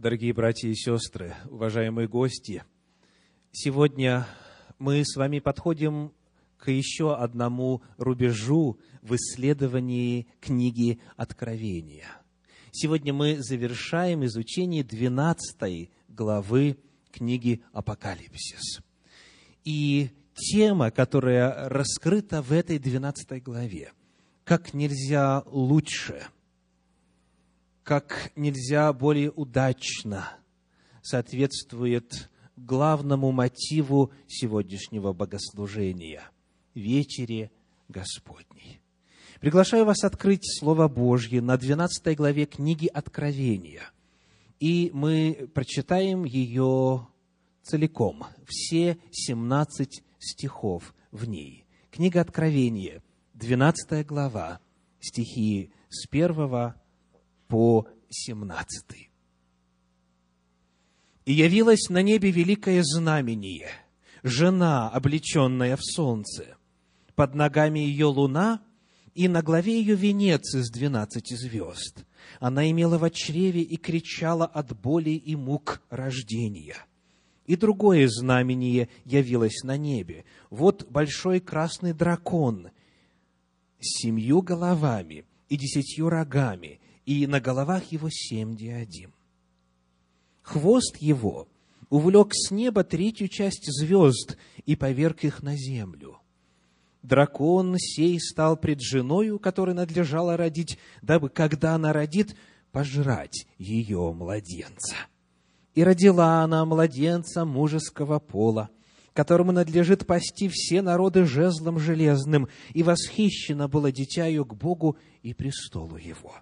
Дорогие братья и сестры, уважаемые гости, сегодня мы с вами подходим к еще одному рубежу в исследовании книги Откровения. Сегодня мы завершаем изучение 12 главы книги Апокалипсис. И тема, которая раскрыта в этой 12 главе, как нельзя лучше, как нельзя более удачно соответствует главному мотиву сегодняшнего богослужения – вечере Господней. Приглашаю вас открыть Слово Божье на 12 главе книги Откровения. И мы прочитаем ее целиком, все 17 стихов в ней. Книга Откровения, 12 глава, стихи с 1 по 17. «И явилось на небе великое знамение, жена, облеченная в солнце, под ногами ее луна, и на главе ее венец из двенадцати звезд. Она имела в чреве и кричала от боли и мук рождения. И другое знамение явилось на небе. Вот большой красный дракон с семью головами и десятью рогами, и на головах его семь диадим. Хвост его увлек с неба третью часть звезд и поверг их на землю дракон сей стал пред женою, которой надлежало родить, дабы, когда она родит, пожрать ее младенца. И родила она младенца мужеского пола, которому надлежит пасти все народы жезлом железным, и восхищено было дитя ее к Богу и престолу его.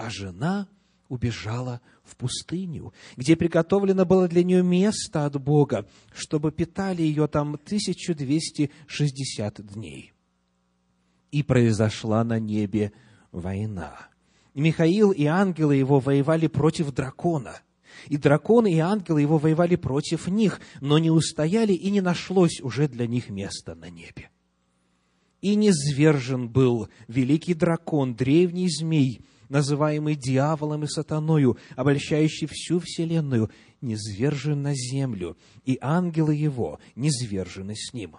А жена убежала в пустыню, где приготовлено было для нее место от Бога, чтобы питали ее там 1260 дней. И произошла на небе война. Михаил и ангелы его воевали против дракона. И драконы и ангелы его воевали против них, но не устояли, и не нашлось уже для них места на небе. И низвержен был великий дракон, древний змей, называемый дьяволом и сатаною, обольщающий всю вселенную, низвержен на землю, и ангелы его низвержены с ним.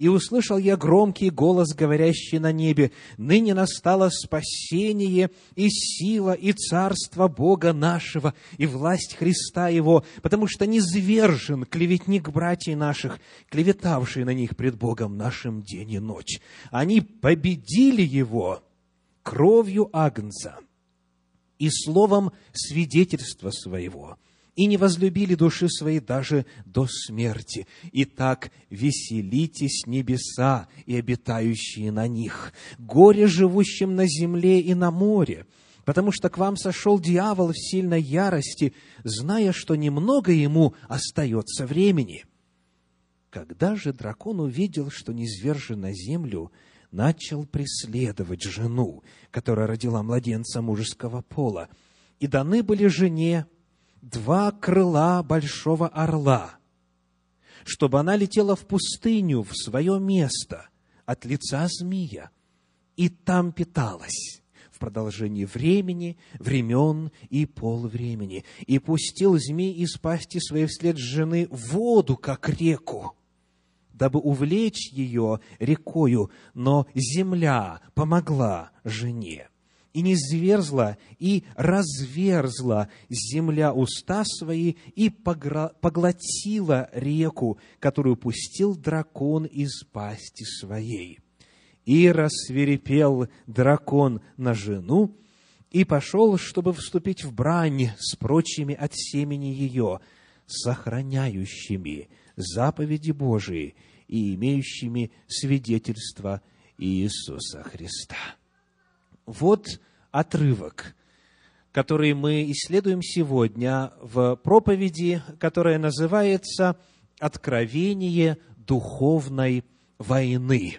И услышал я громкий голос, говорящий на небе, «Ныне настало спасение и сила и царство Бога нашего и власть Христа Его, потому что низвержен клеветник братьев наших, клеветавший на них пред Богом нашим день и ночь. Они победили Его» кровью Агнца и словом свидетельства своего, и не возлюбили души своей даже до смерти. Итак, веселитесь небеса и обитающие на них, горе живущим на земле и на море, потому что к вам сошел дьявол в сильной ярости, зная, что немного ему остается времени. Когда же дракон увидел, что низвержен на землю, начал преследовать жену, которая родила младенца мужеского пола. И даны были жене два крыла большого орла, чтобы она летела в пустыню, в свое место, от лица змея, и там питалась в продолжении времени, времен и полвремени. И пустил змей из пасти своей вслед жены воду, как реку, дабы увлечь ее рекою, но земля помогла жене. И не зверзла, и разверзла земля уста свои, и поглотила реку, которую пустил дракон из пасти своей. И рассверепел дракон на жену, и пошел, чтобы вступить в брань с прочими от семени ее, сохраняющими заповеди Божии и имеющими свидетельство Иисуса Христа. Вот отрывок, который мы исследуем сегодня в проповеди, которая называется «Откровение духовной войны».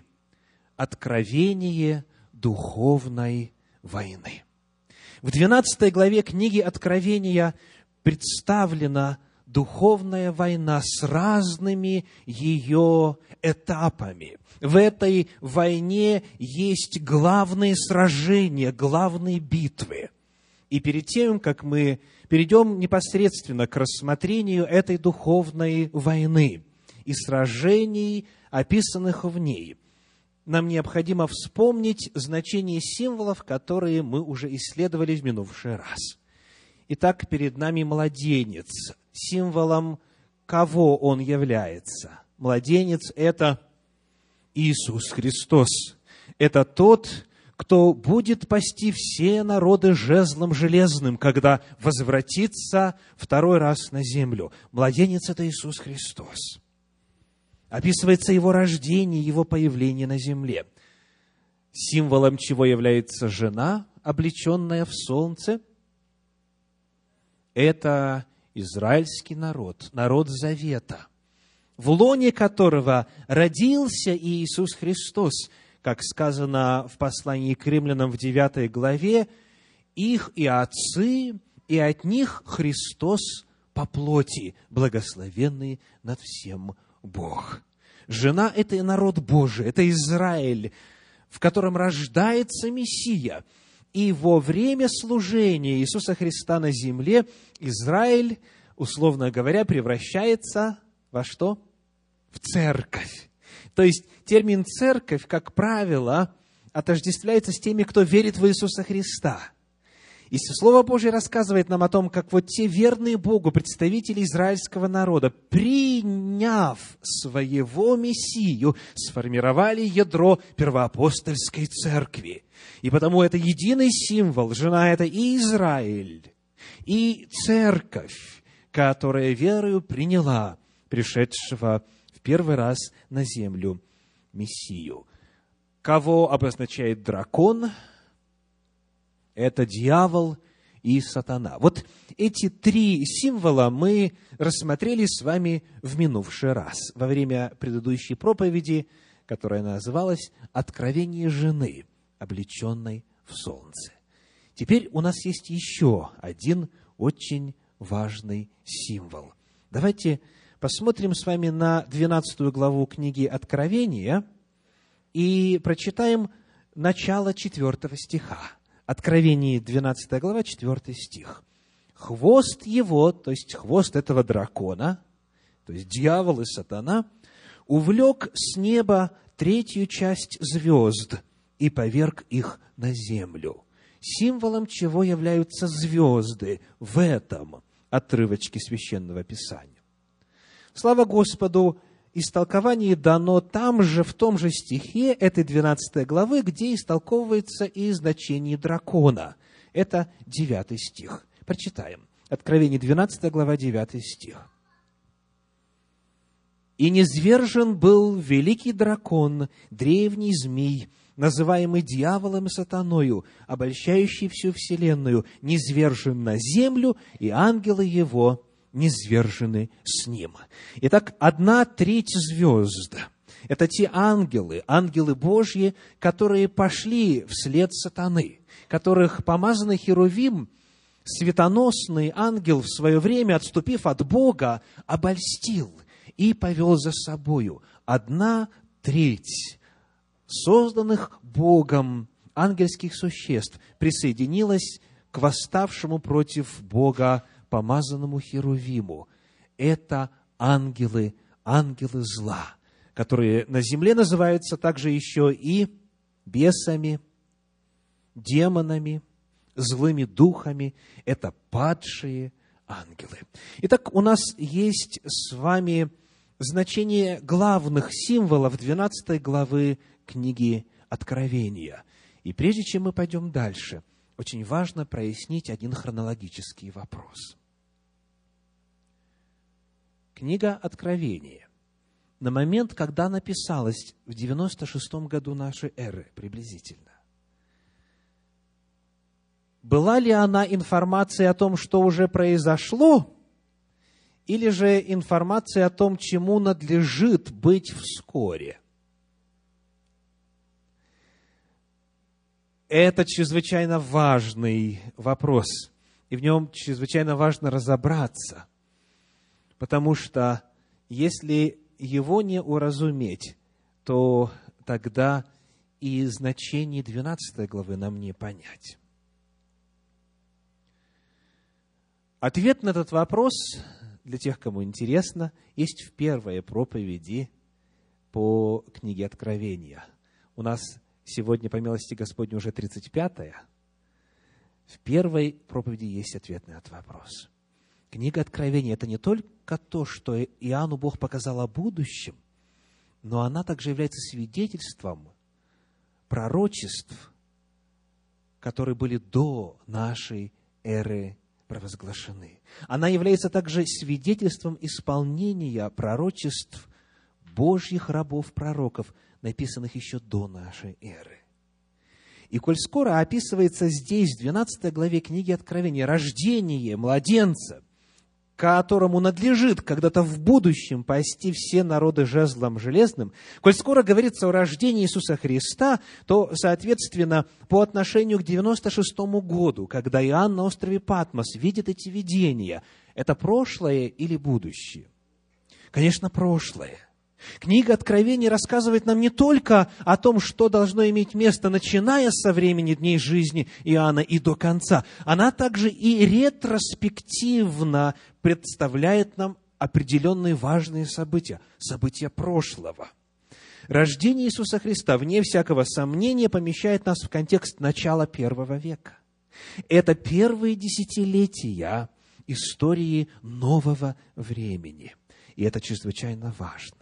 Откровение духовной войны. В 12 главе книги Откровения представлена духовная война с разными ее этапами. В этой войне есть главные сражения, главные битвы. И перед тем, как мы перейдем непосредственно к рассмотрению этой духовной войны и сражений, описанных в ней, нам необходимо вспомнить значение символов, которые мы уже исследовали в минувший раз. Итак, перед нами младенец, символом кого он является. Младенец – это Иисус Христос. Это тот, кто будет пасти все народы жезлом железным, когда возвратится второй раз на землю. Младенец – это Иисус Христос. Описывается его рождение, его появление на земле. Символом чего является жена, облеченная в солнце? Это израильский народ, народ завета, в лоне которого родился Иисус Христос, как сказано в послании к римлянам в 9 главе, их и отцы, и от них Христос по плоти, благословенный над всем Бог. Жена – это народ Божий, это Израиль, в котором рождается Мессия – и во время служения Иисуса Христа на земле Израиль, условно говоря, превращается во что? В церковь. То есть термин церковь, как правило, отождествляется с теми, кто верит в Иисуса Христа – и Слово Божье рассказывает нам о том, как вот те верные Богу представители израильского народа, приняв своего Мессию, сформировали ядро первоапостольской церкви. И потому это единый символ. Жена – это и Израиль, и церковь, которая верою приняла пришедшего в первый раз на землю Мессию. Кого обозначает дракон – это дьявол и сатана. Вот эти три символа мы рассмотрели с вами в минувший раз, во время предыдущей проповеди, которая называлась «Откровение жены, облеченной в солнце». Теперь у нас есть еще один очень важный символ. Давайте посмотрим с вами на 12 главу книги Откровения и прочитаем начало 4 стиха. Откровение 12 глава, 4 стих. Хвост его, то есть хвост этого дракона, то есть дьявол и сатана, увлек с неба третью часть звезд и поверг их на землю. Символом чего являются звезды в этом отрывочке священного писания. Слава Господу, истолкование дано там же, в том же стихе этой 12 главы, где истолковывается и значение дракона. Это 9 стих. Прочитаем. Откровение 12 глава, 9 стих. «И низвержен был великий дракон, древний змей, называемый дьяволом и сатаною, обольщающий всю вселенную, низвержен на землю, и ангелы его низвержены с ним. Итак, одна треть звезд – это те ангелы, ангелы Божьи, которые пошли вслед сатаны, которых помазанный Херувим, светоносный ангел в свое время, отступив от Бога, обольстил и повел за собою. Одна треть созданных Богом ангельских существ присоединилась к восставшему против Бога помазанному Херувиму. Это ангелы, ангелы зла, которые на земле называются также еще и бесами, демонами, злыми духами. Это падшие ангелы. Итак, у нас есть с вами значение главных символов 12 главы книги Откровения. И прежде чем мы пойдем дальше, очень важно прояснить один хронологический вопрос – Книга Откровения. На момент, когда написалась в 96 году нашей эры приблизительно, была ли она информацией о том, что уже произошло, или же информацией о том, чему надлежит быть вскоре? Это чрезвычайно важный вопрос, и в нем чрезвычайно важно разобраться – Потому что если его не уразуметь, то тогда и значение 12 главы нам не понять. Ответ на этот вопрос, для тех, кому интересно, есть в первой проповеди по книге Откровения. У нас сегодня, по милости Господней, уже 35-я. В первой проповеди есть ответ на этот вопрос. Книга Откровения – это не только то, что Иоанну Бог показал о будущем, но она также является свидетельством пророчеств, которые были до нашей эры провозглашены. Она является также свидетельством исполнения пророчеств Божьих рабов-пророков, написанных еще до нашей эры. И коль скоро описывается здесь, в 12 главе книги Откровения, рождение младенца – которому надлежит когда-то в будущем пасти все народы жезлом железным, коль скоро говорится о рождении Иисуса Христа, то, соответственно, по отношению к 96 году, когда Иоанн на острове Патмос видит эти видения, это прошлое или будущее? Конечно, прошлое – Книга Откровений рассказывает нам не только о том, что должно иметь место, начиная со времени дней жизни Иоанна и до конца. Она также и ретроспективно представляет нам определенные важные события, события прошлого. Рождение Иисуса Христа, вне всякого сомнения, помещает нас в контекст начала первого века. Это первые десятилетия истории нового времени. И это чрезвычайно важно.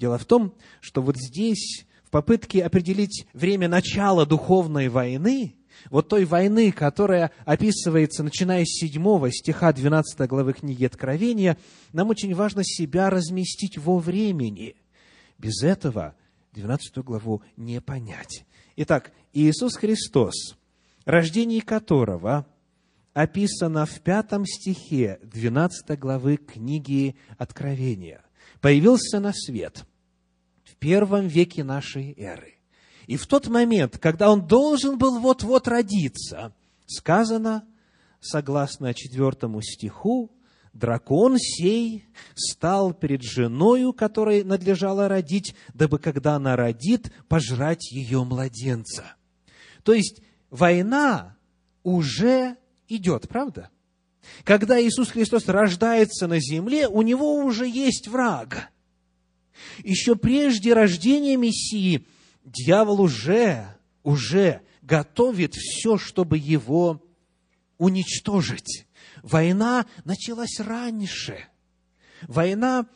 Дело в том, что вот здесь, в попытке определить время начала духовной войны, вот той войны, которая описывается, начиная с 7 стиха 12 главы книги Откровения, нам очень важно себя разместить во времени. Без этого 12 главу не понять. Итак, Иисус Христос, рождение которого описано в пятом стихе 12 главы книги Откровения, появился на свет – первом веке нашей эры. И в тот момент, когда он должен был вот-вот родиться, сказано, согласно четвертому стиху, дракон сей стал перед женою, которой надлежало родить, дабы, когда она родит, пожрать ее младенца. То есть, война уже идет, правда? Когда Иисус Христос рождается на земле, у него уже есть враг – еще прежде рождения Мессии дьявол уже, уже готовит все, чтобы его уничтожить. Война началась раньше. Война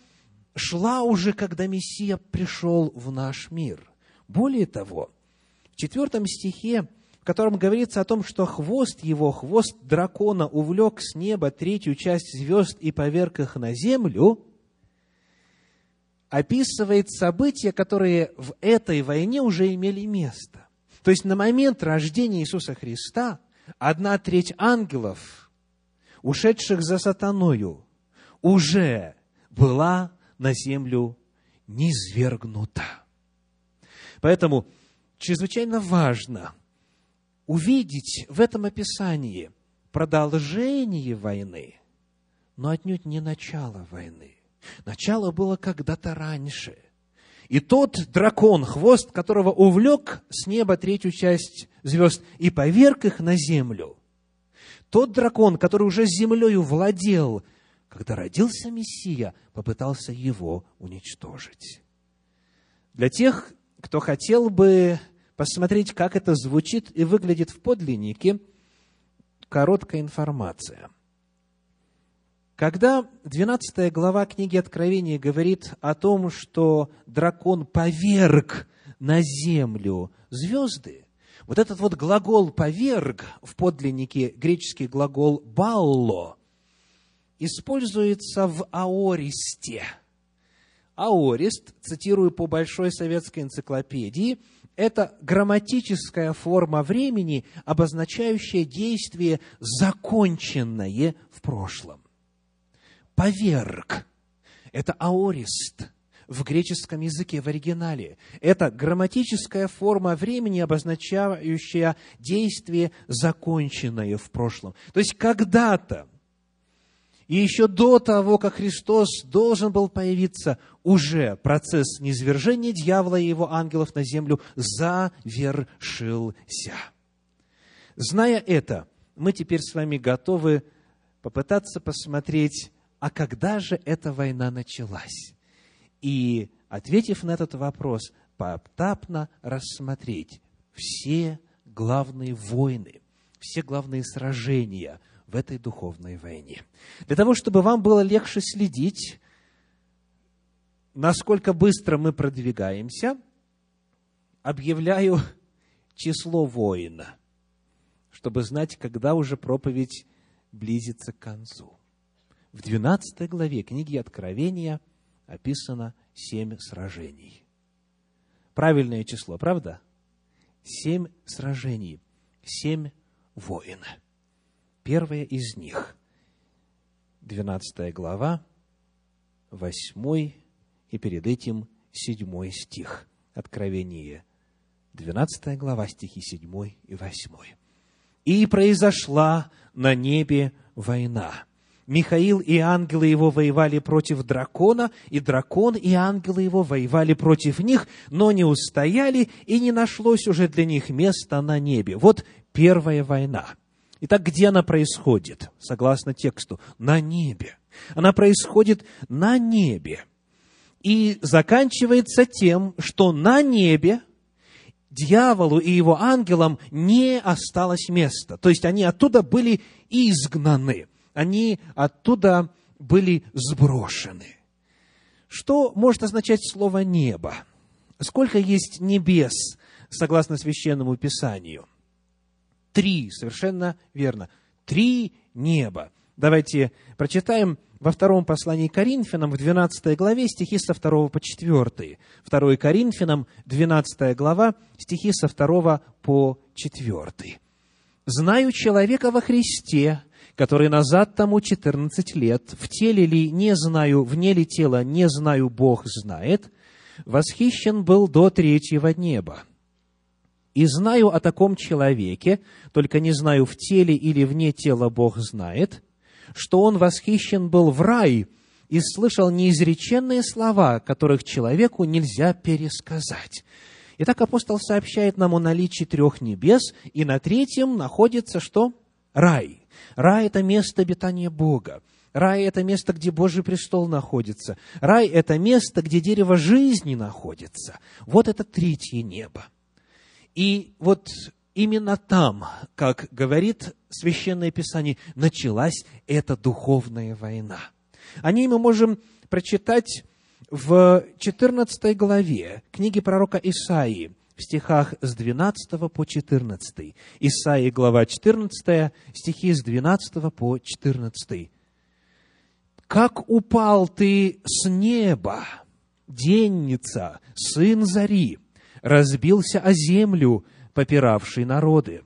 шла уже, когда Мессия пришел в наш мир. Более того, в четвертом стихе, в котором говорится о том, что хвост его, хвост дракона, увлек с неба третью часть звезд и поверг их на землю, описывает события, которые в этой войне уже имели место. То есть на момент рождения Иисуса Христа одна треть ангелов, ушедших за сатаною, уже была на землю низвергнута. Поэтому чрезвычайно важно увидеть в этом описании продолжение войны, но отнюдь не начало войны. Начало было когда-то раньше. И тот дракон, хвост которого увлек с неба третью часть звезд и поверг их на землю, тот дракон, который уже землею владел, когда родился Мессия, попытался его уничтожить. Для тех, кто хотел бы посмотреть, как это звучит и выглядит в подлиннике, короткая информация – когда 12 глава книги Откровения говорит о том, что дракон поверг на землю звезды, вот этот вот глагол «поверг» в подлиннике греческий глагол «балло» используется в аористе. Аорист, цитирую по Большой советской энциклопедии, это грамматическая форма времени, обозначающая действие, законченное в прошлом поверг. Это аорист в греческом языке, в оригинале. Это грамматическая форма времени, обозначающая действие, законченное в прошлом. То есть когда-то, и еще до того, как Христос должен был появиться, уже процесс низвержения дьявола и его ангелов на землю завершился. Зная это, мы теперь с вами готовы попытаться посмотреть, а когда же эта война началась? И, ответив на этот вопрос, поэтапно рассмотреть все главные войны, все главные сражения в этой духовной войне. Для того, чтобы вам было легче следить, насколько быстро мы продвигаемся, объявляю число воина, чтобы знать, когда уже проповедь близится к концу. В 12 главе книги Откровения описано семь сражений. Правильное число, правда? Семь сражений, семь воин. Первое из них, 12 глава, 8 и перед этим 7 стих. Откровение, 12 глава, стихи 7 и 8. «И произошла на небе война, Михаил и ангелы его воевали против дракона, и дракон и ангелы его воевали против них, но не устояли, и не нашлось уже для них места на небе. Вот первая война. Итак, где она происходит? Согласно тексту, на небе. Она происходит на небе. И заканчивается тем, что на небе дьяволу и его ангелам не осталось места. То есть они оттуда были изгнаны они оттуда были сброшены. Что может означать слово «небо»? Сколько есть небес, согласно Священному Писанию? Три, совершенно верно. Три неба. Давайте прочитаем во втором послании Коринфянам, в 12 главе, стихи со 2 по 4. 2 Коринфянам, 12 глава, стихи со 2 по 4. «Знаю человека во Христе, который назад тому 14 лет, в теле ли не знаю, вне ли тела не знаю, Бог знает, восхищен был до третьего неба. И знаю о таком человеке, только не знаю, в теле или вне тела Бог знает, что он восхищен был в рай и слышал неизреченные слова, которых человеку нельзя пересказать. Итак, апостол сообщает нам о наличии трех небес, и на третьем находится что? Рай – Рай – это место обитания Бога. Рай – это место, где Божий престол находится. Рай – это место, где дерево жизни находится. Вот это третье небо. И вот именно там, как говорит Священное Писание, началась эта духовная война. О ней мы можем прочитать в 14 главе книги пророка Исаии – в стихах с 12 по 14. Исаии, глава 14, стихи с 12 по 14. «Как упал ты с неба, денница, сын зари, разбился о землю, попиравший народы,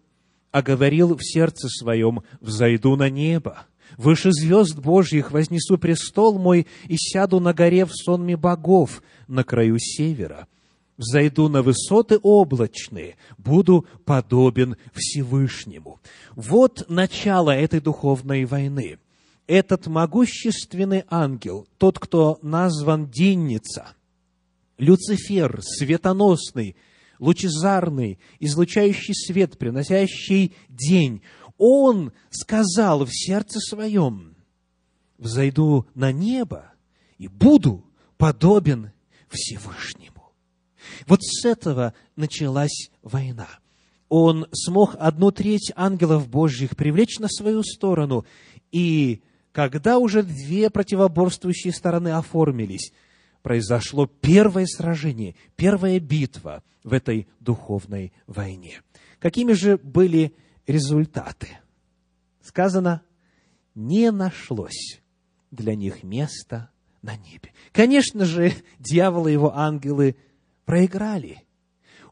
а говорил в сердце своем, взойду на небо, выше звезд Божьих вознесу престол мой и сяду на горе в сонме богов на краю севера» взойду на высоты облачные, буду подобен Всевышнему. Вот начало этой духовной войны. Этот могущественный ангел, тот, кто назван Денница, Люцифер, светоносный, лучезарный, излучающий свет, приносящий день, он сказал в сердце своем, «Взойду на небо и буду подобен Всевышнему». Вот с этого началась война. Он смог одну треть ангелов Божьих привлечь на свою сторону, и когда уже две противоборствующие стороны оформились, произошло первое сражение, первая битва в этой духовной войне. Какими же были результаты? Сказано, не нашлось для них места на небе. Конечно же, дьявол и его ангелы проиграли.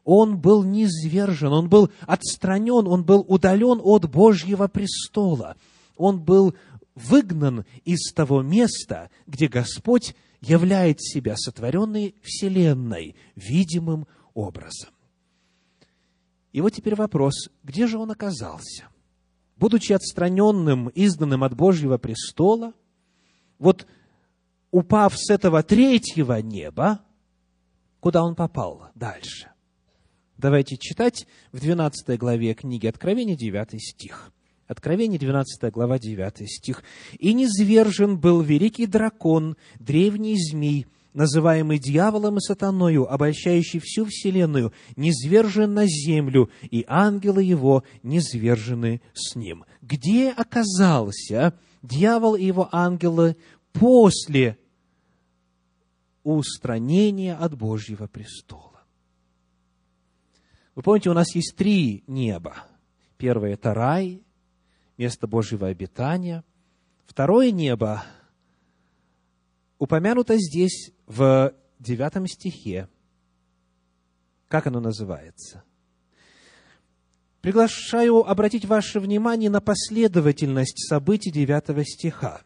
Он был низвержен, он был отстранен, он был удален от Божьего престола. Он был выгнан из того места, где Господь являет себя сотворенной вселенной видимым образом. И вот теперь вопрос, где же он оказался? Будучи отстраненным, изгнанным от Божьего престола, вот упав с этого третьего неба, куда он попал дальше. Давайте читать в 12 главе книги Откровения 9 стих. Откровение, 12 глава, 9 стих. «И низвержен был великий дракон, древний змей, называемый дьяволом и сатаною, обольщающий всю вселенную, низвержен на землю, и ангелы его низвержены с ним». Где оказался дьявол и его ангелы после устранения от Божьего престола? Вы помните, у нас есть три неба. Первое – это рай, место Божьего обитания. Второе небо упомянуто здесь в девятом стихе. Как оно называется? Приглашаю обратить ваше внимание на последовательность событий девятого стиха.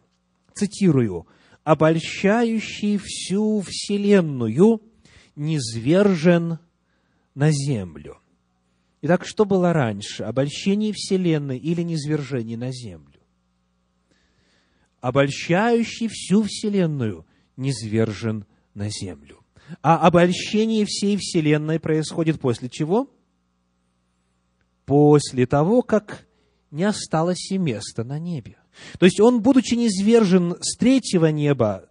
Цитирую. «Обольщающий всю вселенную низвержен на землю». Итак, что было раньше? Обольщение Вселенной или низвержение на землю? Обольщающий всю Вселенную низвержен на землю. А обольщение всей Вселенной происходит после чего? После того, как не осталось и места на небе. То есть он, будучи низвержен с третьего неба,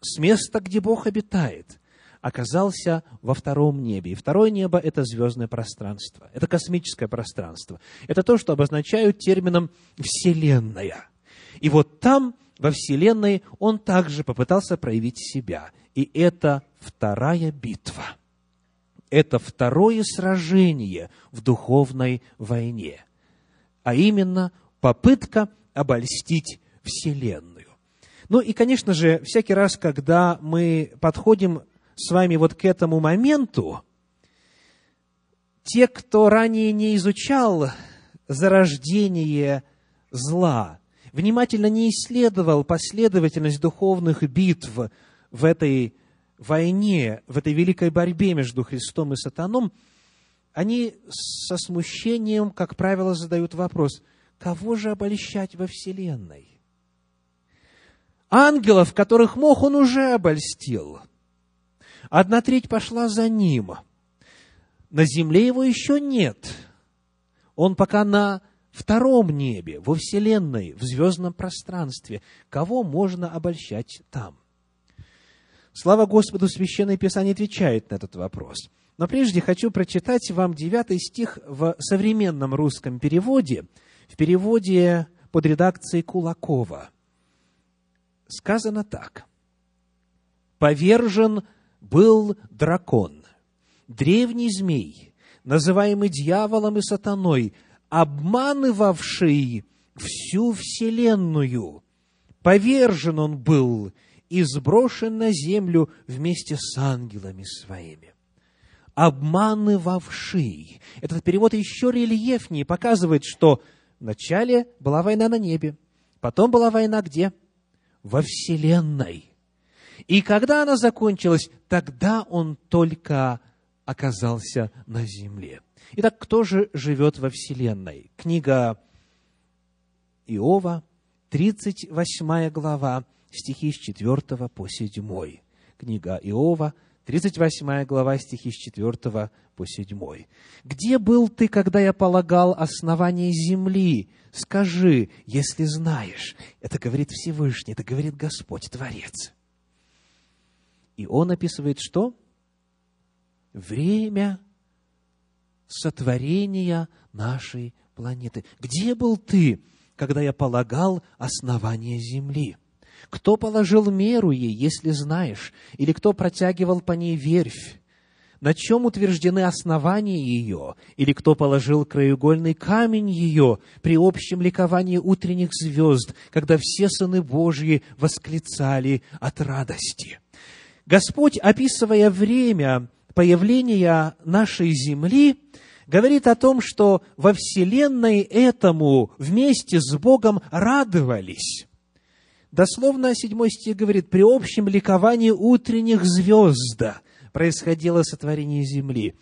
с места, где Бог обитает, оказался во втором небе. И второе небо – это звездное пространство, это космическое пространство. Это то, что обозначают термином «вселенная». И вот там, во Вселенной, он также попытался проявить себя. И это вторая битва. Это второе сражение в духовной войне. А именно попытка обольстить Вселенную. Ну и, конечно же, всякий раз, когда мы подходим с вами вот к этому моменту, те, кто ранее не изучал зарождение зла, внимательно не исследовал последовательность духовных битв в этой войне, в этой великой борьбе между Христом и Сатаном, они со смущением, как правило, задают вопрос, кого же обольщать во Вселенной? Ангелов, которых мог, он уже обольстил – Одна треть пошла за ним. На земле его еще нет. Он пока на втором небе, во Вселенной, в звездном пространстве. Кого можно обольщать там? Слава Господу, Священное Писание отвечает на этот вопрос. Но прежде хочу прочитать вам девятый стих в современном русском переводе, в переводе под редакцией Кулакова. Сказано так. «Повержен был дракон, древний змей, называемый дьяволом и сатаной, обманывавший всю вселенную. Повержен он был и сброшен на землю вместе с ангелами своими. Обманывавший. Этот перевод еще рельефнее показывает, что вначале была война на небе, потом была война где? Во Вселенной. И когда она закончилась, тогда он только оказался на земле. Итак, кто же живет во Вселенной? Книга Иова, 38 глава, стихи с 4 по 7. Книга Иова, 38 глава, стихи с 4 по 7. «Где был ты, когда я полагал основание земли? Скажи, если знаешь». Это говорит Всевышний, это говорит Господь, Творец. И он описывает что? Время сотворения нашей планеты. Где был ты, когда я полагал основание Земли? Кто положил меру ей, если знаешь? Или кто протягивал по ней верфь? На чем утверждены основания ее? Или кто положил краеугольный камень ее при общем ликовании утренних звезд, когда все сыны Божьи восклицали от радости? Господь, описывая время появления нашей Земли, говорит о том, что во Вселенной этому вместе с Богом радовались. Дословно седьмой стих говорит, при общем ликовании утренних звезд происходило сотворение Земли.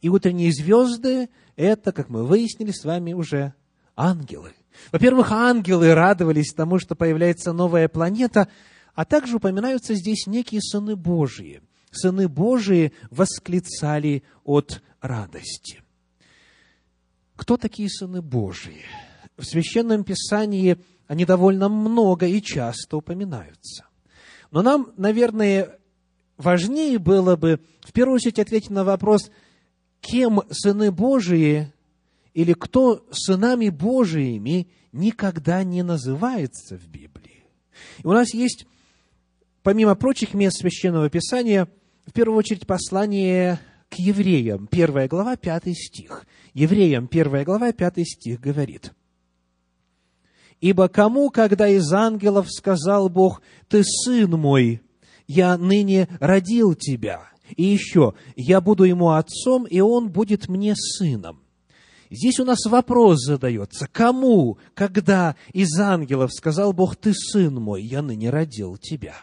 И утренние звезды – это, как мы выяснили с вами уже, ангелы. Во-первых, ангелы радовались тому, что появляется новая планета – а также упоминаются здесь некие сыны Божьи. Сыны Божии восклицали от радости. Кто такие сыны Божии? в Священном Писании они довольно много и часто упоминаются. Но нам, наверное, важнее было бы в первую очередь ответить на вопрос, кем сыны Божии или кто сынами Божиими никогда не называется в Библии. И у нас есть, помимо прочих мест Священного Писания, в первую очередь послание к евреям, первая глава, пятый стих. Евреям, первая глава, пятый стих говорит – Ибо кому, когда из ангелов сказал Бог, «Ты сын мой, я ныне родил тебя», и еще, «Я буду ему отцом, и он будет мне сыном». Здесь у нас вопрос задается, кому, когда из ангелов сказал Бог, «Ты сын мой, я ныне родил тебя».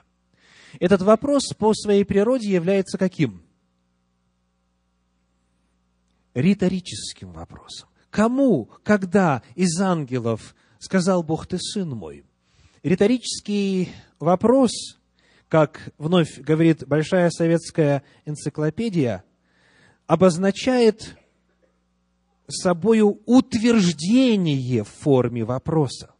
Этот вопрос по своей природе является каким? Риторическим вопросом. Кому, когда из ангелов сказал Бог, ты сын мой. Риторический вопрос, как вновь говорит Большая советская энциклопедия, обозначает собою утверждение в форме вопроса.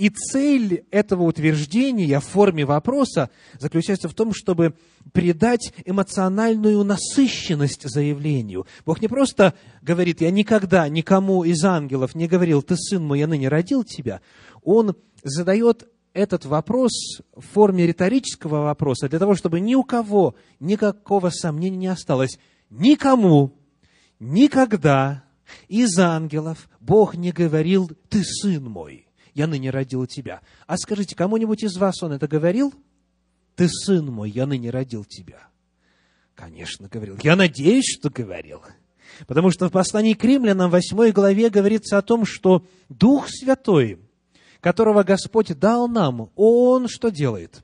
И цель этого утверждения в форме вопроса заключается в том, чтобы придать эмоциональную насыщенность заявлению. Бог не просто говорит, я никогда никому из ангелов не говорил, ты сын мой, я ныне родил тебя. Он задает этот вопрос в форме риторического вопроса для того, чтобы ни у кого никакого сомнения не осталось. Никому, никогда из ангелов Бог не говорил, ты сын мой я ныне родил тебя. А скажите, кому-нибудь из вас он это говорил? Ты сын мой, я ныне родил тебя. Конечно, говорил. Я надеюсь, что говорил. Потому что в послании к римлянам, в 8 главе, говорится о том, что Дух Святой, которого Господь дал нам, Он что делает?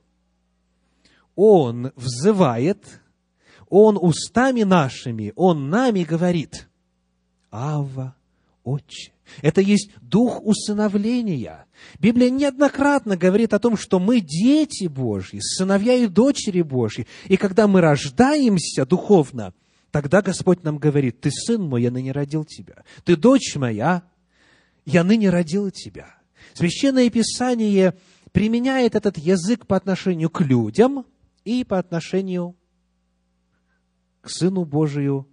Он взывает, Он устами нашими, Он нами говорит, Ава, Отче. Это есть дух усыновления. Библия неоднократно говорит о том, что мы дети Божьи, сыновья и дочери Божьи. И когда мы рождаемся духовно, тогда Господь нам говорит, ты сын мой, я ныне родил тебя. Ты дочь моя, я ныне родил тебя. Священное Писание применяет этот язык по отношению к людям и по отношению к Сыну Божию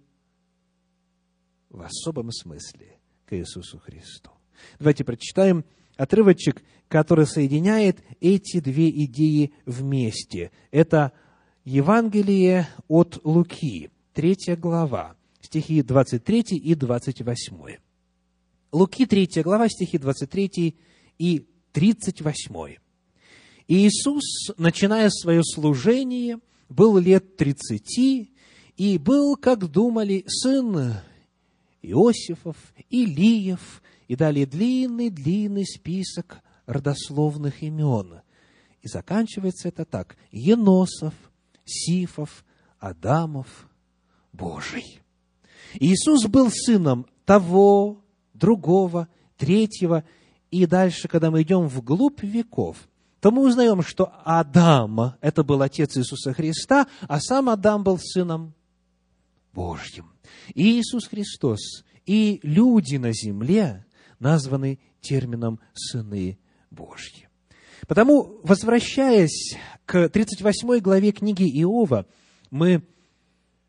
в особом смысле к Иисусу Христу. Давайте прочитаем отрывочек, который соединяет эти две идеи вместе. Это Евангелие от Луки, третья глава, стихи 23 и 28. Луки, третья глава, стихи 23 и 38. И Иисус, начиная свое служение, был лет тридцати, и был, как думали, сын Иосифов, Илиев, и далее длинный-длинный список родословных имен. И заканчивается это так. Еносов, Сифов, Адамов, Божий. Иисус был сыном того, другого, третьего. И дальше, когда мы идем вглубь веков, то мы узнаем, что Адам – это был отец Иисуса Христа, а сам Адам был сыном Божьим. И Иисус Христос, и люди на земле названы термином «сыны Божьи». Потому, возвращаясь к 38 главе книги Иова, мы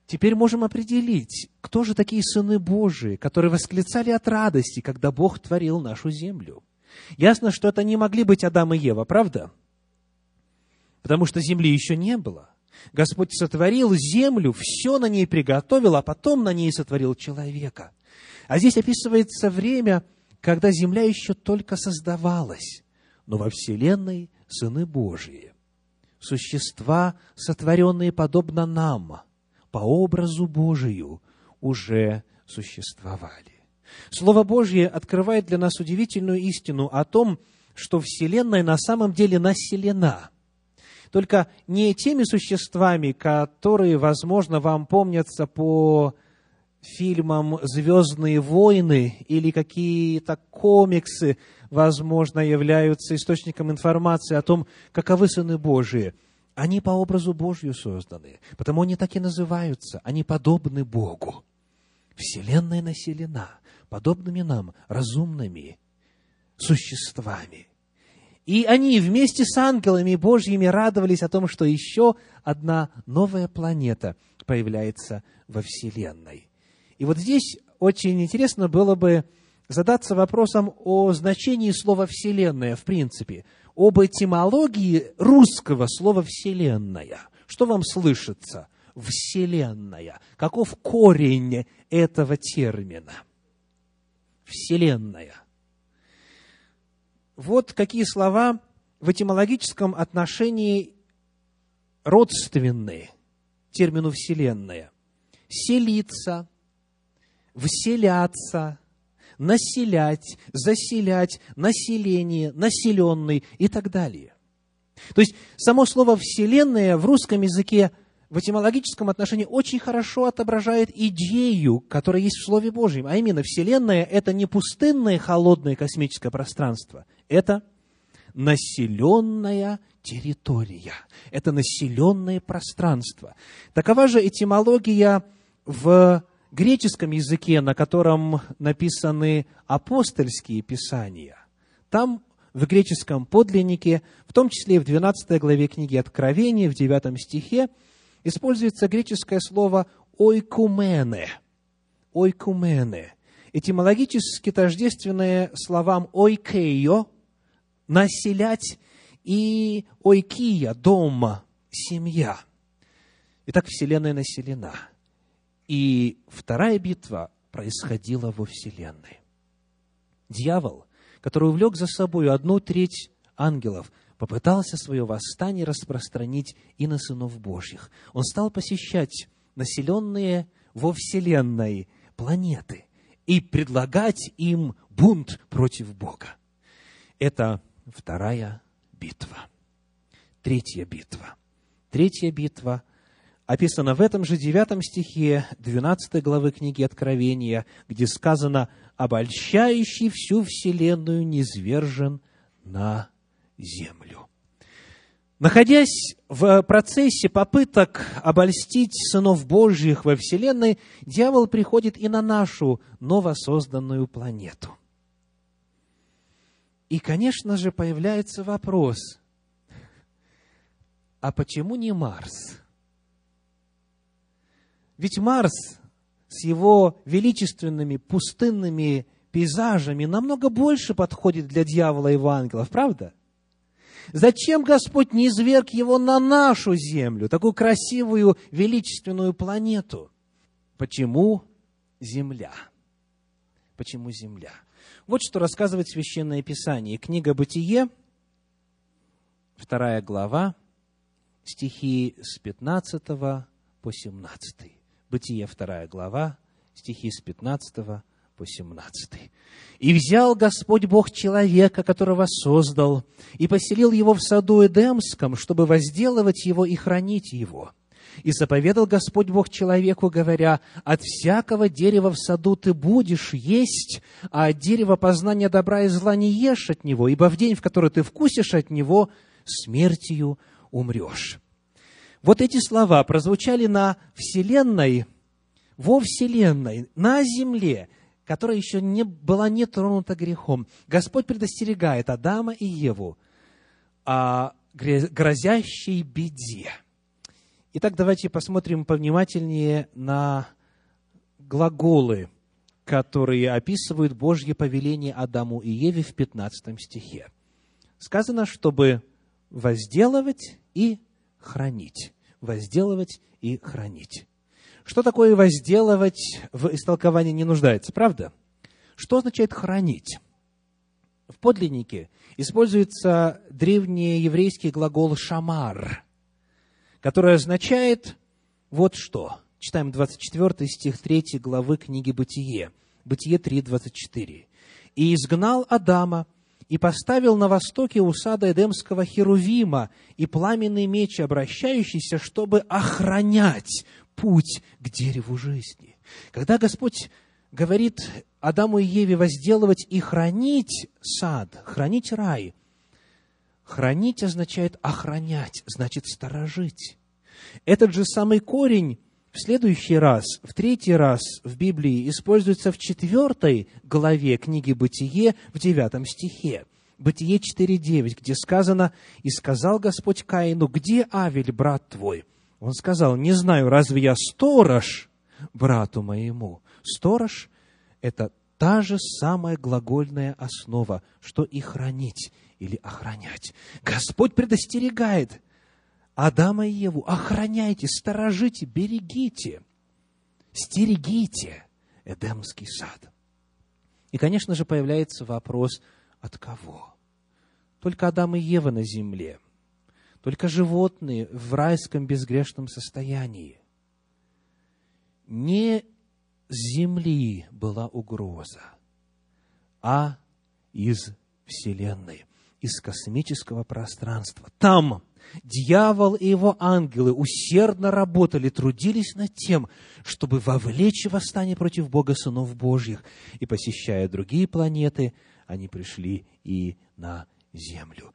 теперь можем определить, кто же такие сыны Божии, которые восклицали от радости, когда Бог творил нашу землю. Ясно, что это не могли быть Адам и Ева, правда? Потому что земли еще не было. Господь сотворил землю, все на ней приготовил, а потом на ней сотворил человека. А здесь описывается время, когда земля еще только создавалась, но во Вселенной сыны Божьи, существа, сотворенные подобно нам, по образу Божию, уже существовали. Слово Божье открывает для нас удивительную истину о том, что Вселенная на самом деле населена – только не теми существами, которые, возможно, вам помнятся по фильмам «Звездные войны» или какие-то комиксы, возможно, являются источником информации о том, каковы сыны Божии. Они по образу Божью созданы, потому они так и называются, они подобны Богу. Вселенная населена подобными нам, разумными, существами. И они вместе с ангелами Божьими радовались о том, что еще одна новая планета появляется во Вселенной. И вот здесь очень интересно было бы задаться вопросом о значении слова «вселенная» в принципе, об этимологии русского слова «вселенная». Что вам слышится? Вселенная. Каков корень этого термина? Вселенная. Вот какие слова в этимологическом отношении родственны термину «вселенная». Селиться, вселяться, населять, заселять, население, населенный и так далее. То есть, само слово «вселенная» в русском языке в этимологическом отношении очень хорошо отображает идею, которая есть в Слове Божьем. А именно, Вселенная – это не пустынное холодное космическое пространство. Это населенная территория. Это населенное пространство. Такова же этимология в греческом языке, на котором написаны апостольские писания. Там в греческом подлиннике, в том числе и в 12 главе книги Откровения, в 9 стихе, используется греческое слово «ойкумене». «Ойкумене». Этимологически тождественное словам «ойкейо» – «населять» и «ойкия» – «дома», «семья». Итак, Вселенная населена. И вторая битва происходила во Вселенной. Дьявол, который увлек за собой одну треть ангелов – попытался свое восстание распространить и на сынов Божьих. Он стал посещать населенные во Вселенной планеты и предлагать им бунт против Бога. Это вторая битва. Третья битва. Третья битва описана в этом же девятом стихе 12 главы книги Откровения, где сказано «обольщающий всю вселенную низвержен на землю. Находясь в процессе попыток обольстить сынов Божьих во Вселенной, дьявол приходит и на нашу новосозданную планету. И, конечно же, появляется вопрос, а почему не Марс? Ведь Марс с его величественными пустынными пейзажами намного больше подходит для дьявола и его правда? Зачем Господь не изверг его на нашу землю, такую красивую, величественную планету? Почему Земля? Почему Земля? Вот что рассказывает Священное Писание. Книга «Бытие», вторая глава, стихи с 15 по 17. Бытие, вторая глава, стихи с 15 по 17. «И взял Господь Бог человека, которого создал, и поселил его в саду Эдемском, чтобы возделывать его и хранить его. И заповедал Господь Бог человеку, говоря, «От всякого дерева в саду ты будешь есть, а от дерева познания добра и зла не ешь от него, ибо в день, в который ты вкусишь от него, смертью умрешь». Вот эти слова прозвучали на Вселенной, во Вселенной, на Земле, которая еще не была не тронута грехом. Господь предостерегает Адама и Еву о грозящей беде. Итак, давайте посмотрим повнимательнее на глаголы, которые описывают Божье повеление Адаму и Еве в 15 стихе. Сказано, чтобы возделывать и хранить. Возделывать и хранить. Что такое возделывать в истолковании не нуждается, правда? Что означает хранить? В подлиннике используется древний еврейский глагол «шамар», который означает вот что. Читаем 24 стих 3 главы книги «Бытие». Бытие 3, 24. «И изгнал Адама, и поставил на востоке у Эдемского Херувима и пламенный меч, обращающийся, чтобы охранять путь к дереву жизни. Когда Господь говорит Адаму и Еве возделывать и хранить сад, хранить рай, хранить означает охранять, значит сторожить. Этот же самый корень в следующий раз, в третий раз в Библии используется в четвертой главе книги «Бытие» в девятом стихе. Бытие 4.9, где сказано, «И сказал Господь Каину, где Авель, брат твой?» Он сказал, «Не знаю, разве я сторож брату моему?» Сторож – это та же самая глагольная основа, что и хранить или охранять. Господь предостерегает Адама и Еву, охраняйте, сторожите, берегите, стерегите Эдемский сад. И, конечно же, появляется вопрос, от кого? Только Адам и Ева на земле, только животные в райском безгрешном состоянии. Не земли была угроза, а из Вселенной, из космического пространства. Там дьявол и его ангелы усердно работали, трудились над тем, чтобы вовлечь восстание против Бога сынов Божьих. И посещая другие планеты, они пришли и на Землю.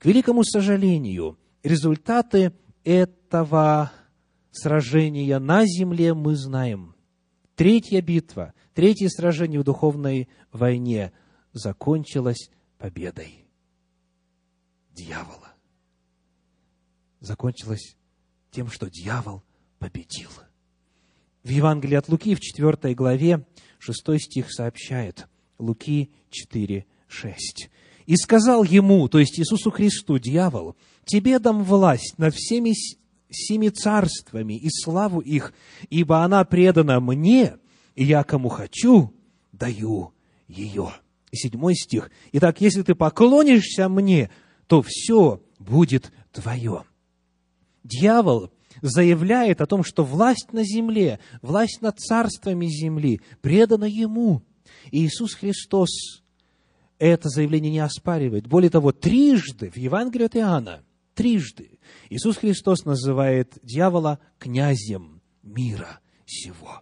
К великому сожалению, результаты этого сражения на Земле мы знаем. Третья битва, третье сражение в духовной войне закончилось победой дьявола закончилось тем, что дьявол победил. В Евангелии от Луки в 4 главе 6 стих сообщает, Луки 4, 6. «И сказал ему, то есть Иисусу Христу, дьявол, тебе дам власть над всеми семи царствами и славу их, ибо она предана мне, и я кому хочу, даю ее». И седьмой стих. «Итак, если ты поклонишься мне, то все будет твое». Дьявол заявляет о том, что власть на земле, власть над царствами земли предана ему. И Иисус Христос это заявление не оспаривает. Более того, трижды в Евангелии от Иоанна, трижды Иисус Христос называет дьявола князем мира сего.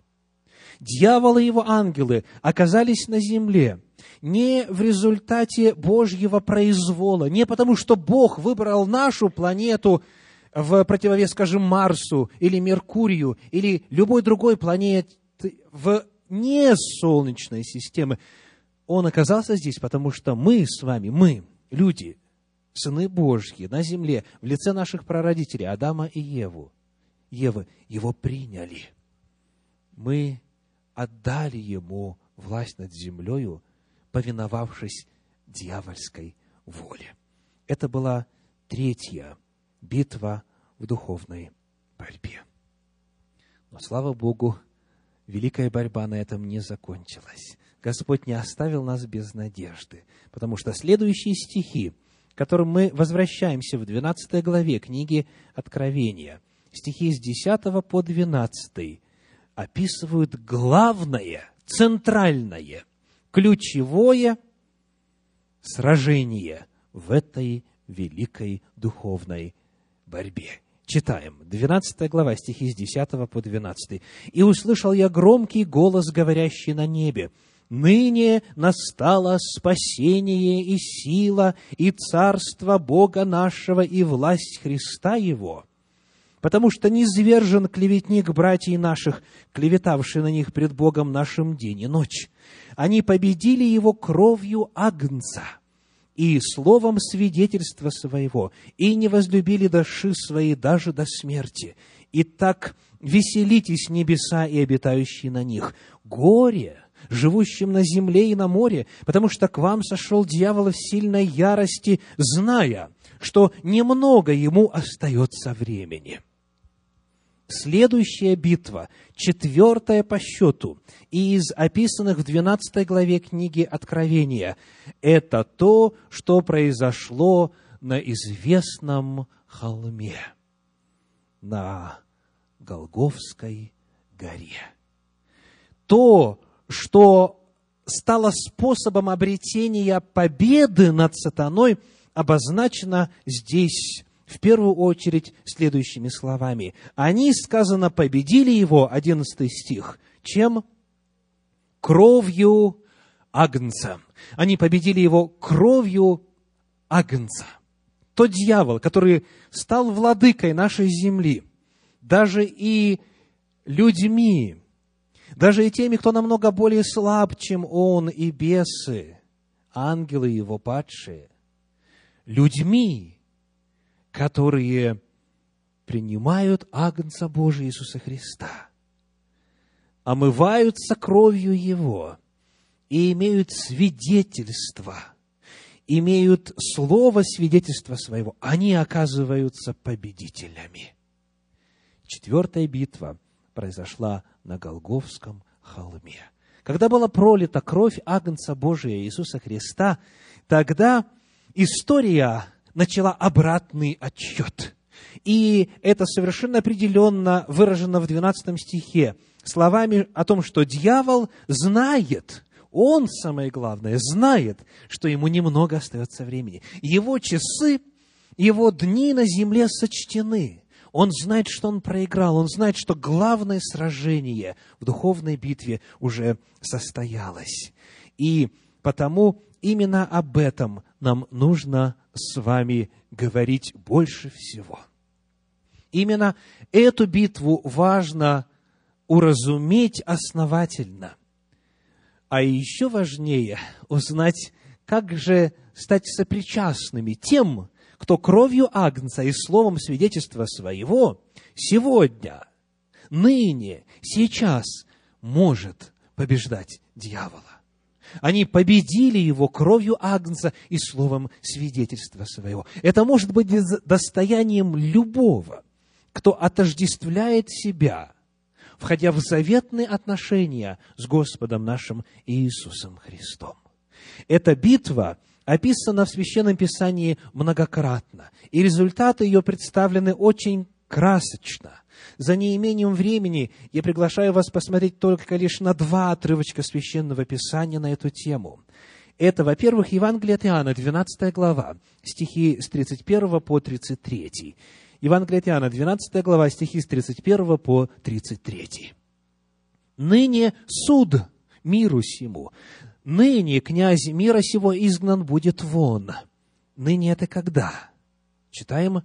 Дьявол и его ангелы оказались на земле не в результате Божьего произвола, не потому, что Бог выбрал нашу планету – в противовес, скажем, Марсу или Меркурию или любой другой планете в не солнечной системы. Он оказался здесь, потому что мы с вами, мы, люди, сыны Божьи на земле, в лице наших прародителей, Адама и Еву, Евы, его приняли. Мы отдали ему власть над землею, повиновавшись дьявольской воле. Это была третья битва в духовной борьбе. Но, слава Богу, великая борьба на этом не закончилась. Господь не оставил нас без надежды, потому что следующие стихи, к которым мы возвращаемся в 12 главе книги Откровения, стихи с 10 по 12, описывают главное, центральное, ключевое сражение в этой великой духовной борьбе. Читаем, 12 глава, стихи с 10 по 12. «И услышал я громкий голос, говорящий на небе, «Ныне настало спасение и сила, и царство Бога нашего, и власть Христа Его» потому что низвержен клеветник братьев наших, клеветавший на них пред Богом нашим день и ночь. Они победили его кровью Агнца и словом свидетельства своего, и не возлюбили души свои даже до смерти. И так веселитесь небеса и обитающие на них. Горе живущим на земле и на море, потому что к вам сошел дьявол в сильной ярости, зная, что немного ему остается времени. Следующая битва, четвертая по счету, из описанных в 12 главе книги Откровения, это то, что произошло на известном холме, на Голговской горе. То, что стало способом обретения победы над сатаной, обозначено здесь в первую очередь следующими словами. Они, сказано, победили его, 11 стих, чем? Кровью Агнца. Они победили его кровью Агнца. Тот дьявол, который стал владыкой нашей земли, даже и людьми, даже и теми, кто намного более слаб, чем он, и бесы, ангелы его падшие, людьми, которые принимают Агнца Божия Иисуса Христа, омываются кровью Его и имеют свидетельство, имеют слово свидетельства своего, они оказываются победителями. Четвертая битва произошла на Голговском холме. Когда была пролита кровь Агнца Божия Иисуса Христа, тогда история начала обратный отчет. И это совершенно определенно выражено в 12 стихе словами о том, что дьявол знает, он, самое главное, знает, что ему немного остается времени. Его часы, его дни на земле сочтены. Он знает, что он проиграл, он знает, что главное сражение в духовной битве уже состоялось. И потому именно об этом нам нужно с вами говорить больше всего. Именно эту битву важно уразуметь основательно. А еще важнее узнать, как же стать сопричастными тем, кто кровью Агнца и словом свидетельства своего сегодня, ныне, сейчас может побеждать дьявола. Они победили его кровью Агнца и словом свидетельства своего. Это может быть достоянием любого, кто отождествляет себя, входя в заветные отношения с Господом нашим Иисусом Христом. Эта битва описана в Священном Писании многократно, и результаты ее представлены очень красочно. За неимением времени я приглашаю вас посмотреть только лишь на два отрывочка Священного Писания на эту тему. Это, во-первых, Евангелие от Иоанна, 12 глава, стихи с 31 по 33. Евангелие от Иоанна, 12 глава, стихи с 31 по 33. «Ныне суд миру сему, ныне князь мира сего изгнан будет вон». Ныне это когда? Читаем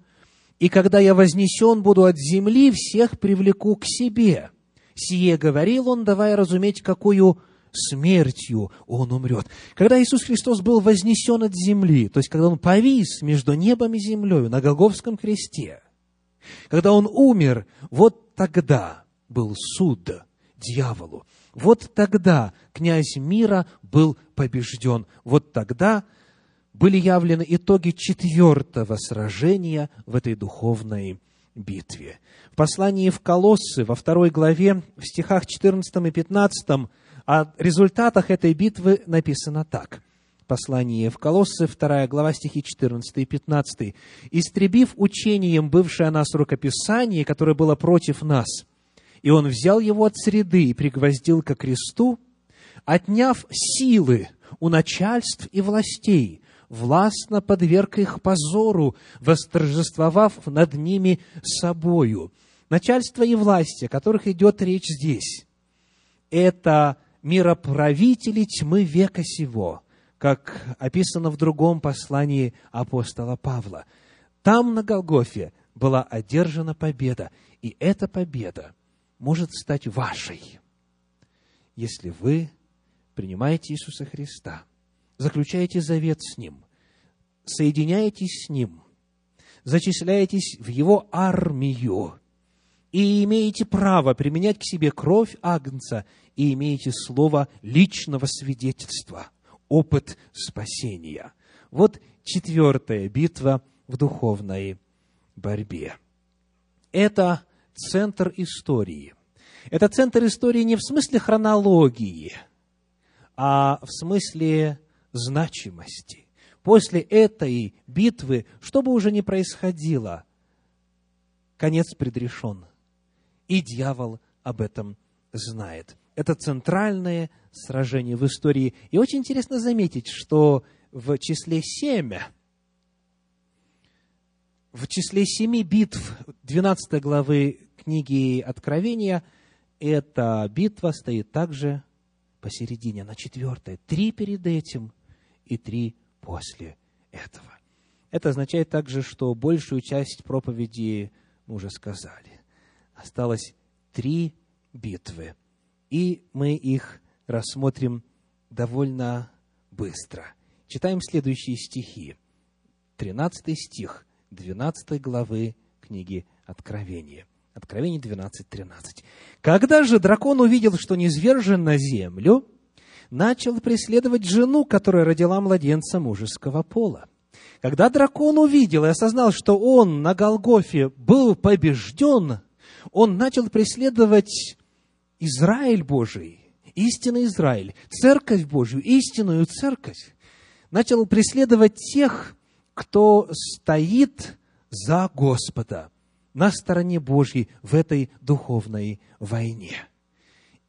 и когда я вознесен буду от земли, всех привлеку к себе. Сие говорил он, давая разуметь, какую смертью он умрет. Когда Иисус Христос был вознесен от земли, то есть когда он повис между небом и землей на Голговском кресте, когда он умер, вот тогда был суд дьяволу. Вот тогда князь мира был побежден. Вот тогда были явлены итоги четвертого сражения в этой духовной битве. В послании в Колоссы, во второй главе, в стихах 14 и 15, о результатах этой битвы написано так. Послание в Колоссы, вторая глава, стихи 14 и 15. «Истребив учением бывшее нас рукописание, которое было против нас, и он взял его от среды и пригвоздил ко кресту, отняв силы у начальств и властей, властно подверг их позору, восторжествовав над ними собою. Начальство и власти, о которых идет речь здесь, это мироправители тьмы века сего, как описано в другом послании апостола Павла. Там, на Голгофе, была одержана победа, и эта победа может стать вашей, если вы принимаете Иисуса Христа – заключаете завет с Ним, соединяетесь с Ним, зачисляетесь в Его армию и имеете право применять к себе кровь Агнца и имеете слово личного свидетельства, опыт спасения. Вот четвертая битва в духовной борьбе. Это центр истории. Это центр истории не в смысле хронологии, а в смысле значимости. После этой битвы, что бы уже ни происходило, конец предрешен. И дьявол об этом знает. Это центральное сражение в истории. И очень интересно заметить, что в числе семь, в числе семи битв 12 главы книги Откровения, эта битва стоит также посередине, на четвертой. Три перед этим – и три после этого. Это означает также, что большую часть проповеди мы уже сказали. Осталось три битвы. И мы их рассмотрим довольно быстро. Читаем следующие стихи. 13 стих 12 главы книги Откровения. Откровение 12.13. «Когда же дракон увидел, что низвержен на землю, начал преследовать жену, которая родила младенца мужеского пола. Когда дракон увидел и осознал, что он на Голгофе был побежден, он начал преследовать Израиль Божий, истинный Израиль, церковь Божью, истинную церковь. Начал преследовать тех, кто стоит за Господа, на стороне Божьей в этой духовной войне.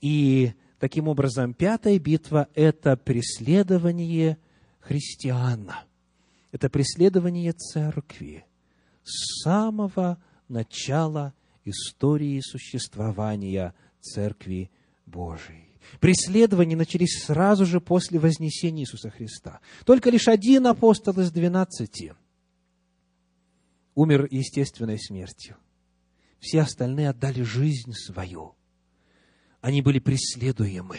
И таким образом пятая битва – это преследование христиана, это преследование церкви с самого начала истории существования Церкви Божией. Преследования начались сразу же после Вознесения Иисуса Христа. Только лишь один апостол из двенадцати умер естественной смертью. Все остальные отдали жизнь свою. Они были преследуемы.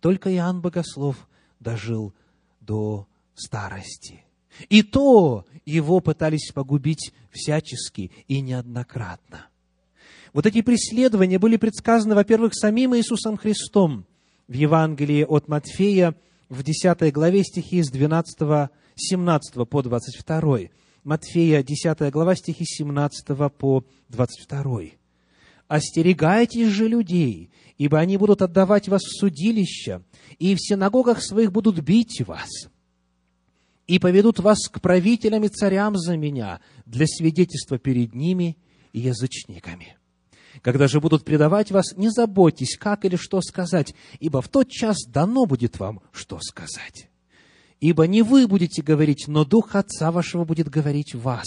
Только Иоанн Богослов дожил до старости. И то его пытались погубить всячески и неоднократно. Вот эти преследования были предсказаны, во-первых, самим Иисусом Христом в Евангелии от Матфея в 10 главе стихи с 12, 17 по 22. Матфея, 10 глава, стихи 17 по 22. «Остерегайтесь же людей, ибо они будут отдавать вас в судилища, и в синагогах своих будут бить вас, и поведут вас к правителям и царям за меня для свидетельства перед ними и язычниками. Когда же будут предавать вас, не заботьтесь, как или что сказать, ибо в тот час дано будет вам, что сказать. Ибо не вы будете говорить, но Дух Отца вашего будет говорить вас.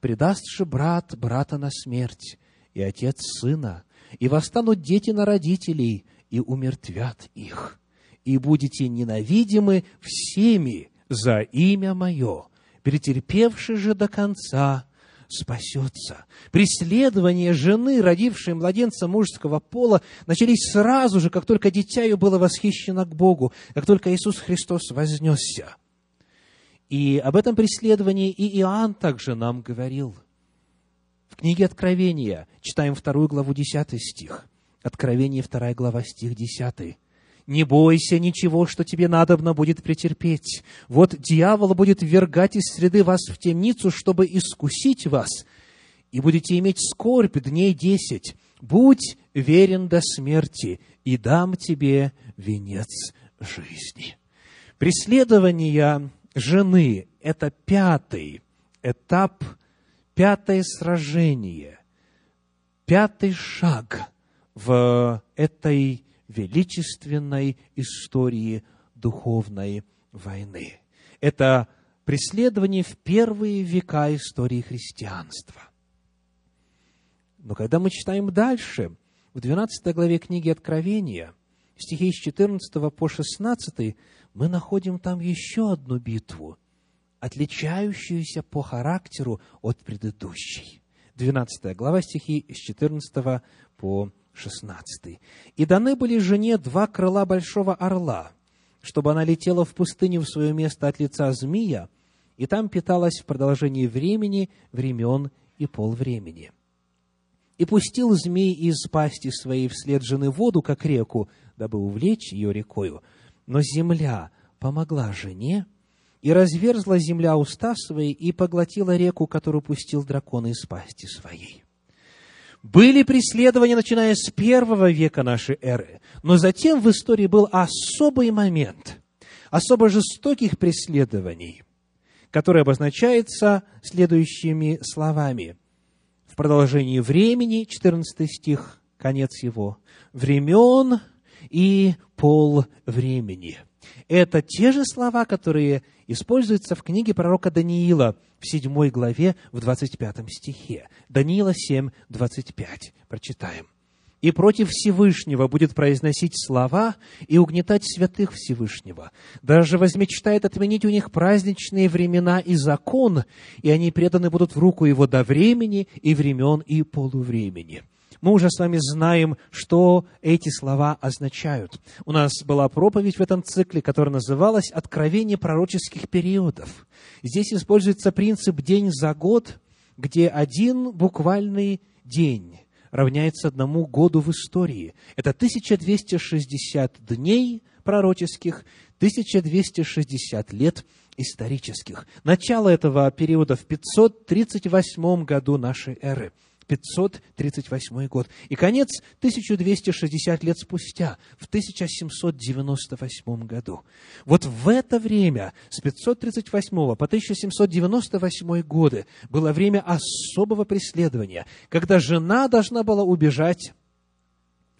Предаст же брат брата на смерть, и отец сына, и восстанут дети на родителей, и умертвят их. И будете ненавидимы всеми за имя Мое, претерпевши же до конца, спасется. Преследование жены, родившей младенца мужского пола, начались сразу же, как только дитя ее было восхищено к Богу, как только Иисус Христос вознесся. И об этом преследовании и Иоанн также нам говорил. В книге Откровения читаем вторую главу, десятый стих. Откровение, вторая глава, стих десятый. Не бойся ничего, что тебе надобно будет претерпеть. Вот дьявол будет ввергать из среды вас в темницу, чтобы искусить вас, и будете иметь скорбь дней десять. Будь верен до смерти, и дам тебе венец жизни. Преследование жены – это пятый этап, пятое сражение, пятый шаг в этой величественной истории духовной войны. Это преследование в первые века истории христианства. Но когда мы читаем дальше, в 12 главе книги Откровения, стихи с 14 по 16, мы находим там еще одну битву, отличающуюся по характеру от предыдущей. 12 глава стихи с 14 по 16. «И даны были жене два крыла большого орла, чтобы она летела в пустыню в свое место от лица змея, и там питалась в продолжении времени, времен и полвремени. И пустил змей из пасти своей вслед жены воду, как реку, дабы увлечь ее рекою. Но земля помогла жене, и разверзла земля уста свои, и поглотила реку, которую пустил дракон из пасти своей. Были преследования, начиная с первого века нашей эры, но затем в истории был особый момент, особо жестоких преследований, который обозначается следующими словами. В продолжении времени, 14 стих, конец его, времен и пол времени – это те же слова, которые используются в книге пророка Даниила в 7 главе, в 25 стихе. Даниила 7, 25. Прочитаем. «И против Всевышнего будет произносить слова и угнетать святых Всевышнего. Даже возмечтает отменить у них праздничные времена и закон, и они преданы будут в руку его до времени и времен и полувремени» Мы уже с вами знаем, что эти слова означают. У нас была проповедь в этом цикле, которая называлась «Откровение пророческих периодов». Здесь используется принцип «день за год», где один буквальный день равняется одному году в истории. Это 1260 дней пророческих, 1260 лет исторических. Начало этого периода в 538 году нашей эры. 538 год. И конец 1260 лет спустя, в 1798 году. Вот в это время, с 538 по 1798 годы, было время особого преследования, когда жена должна была убежать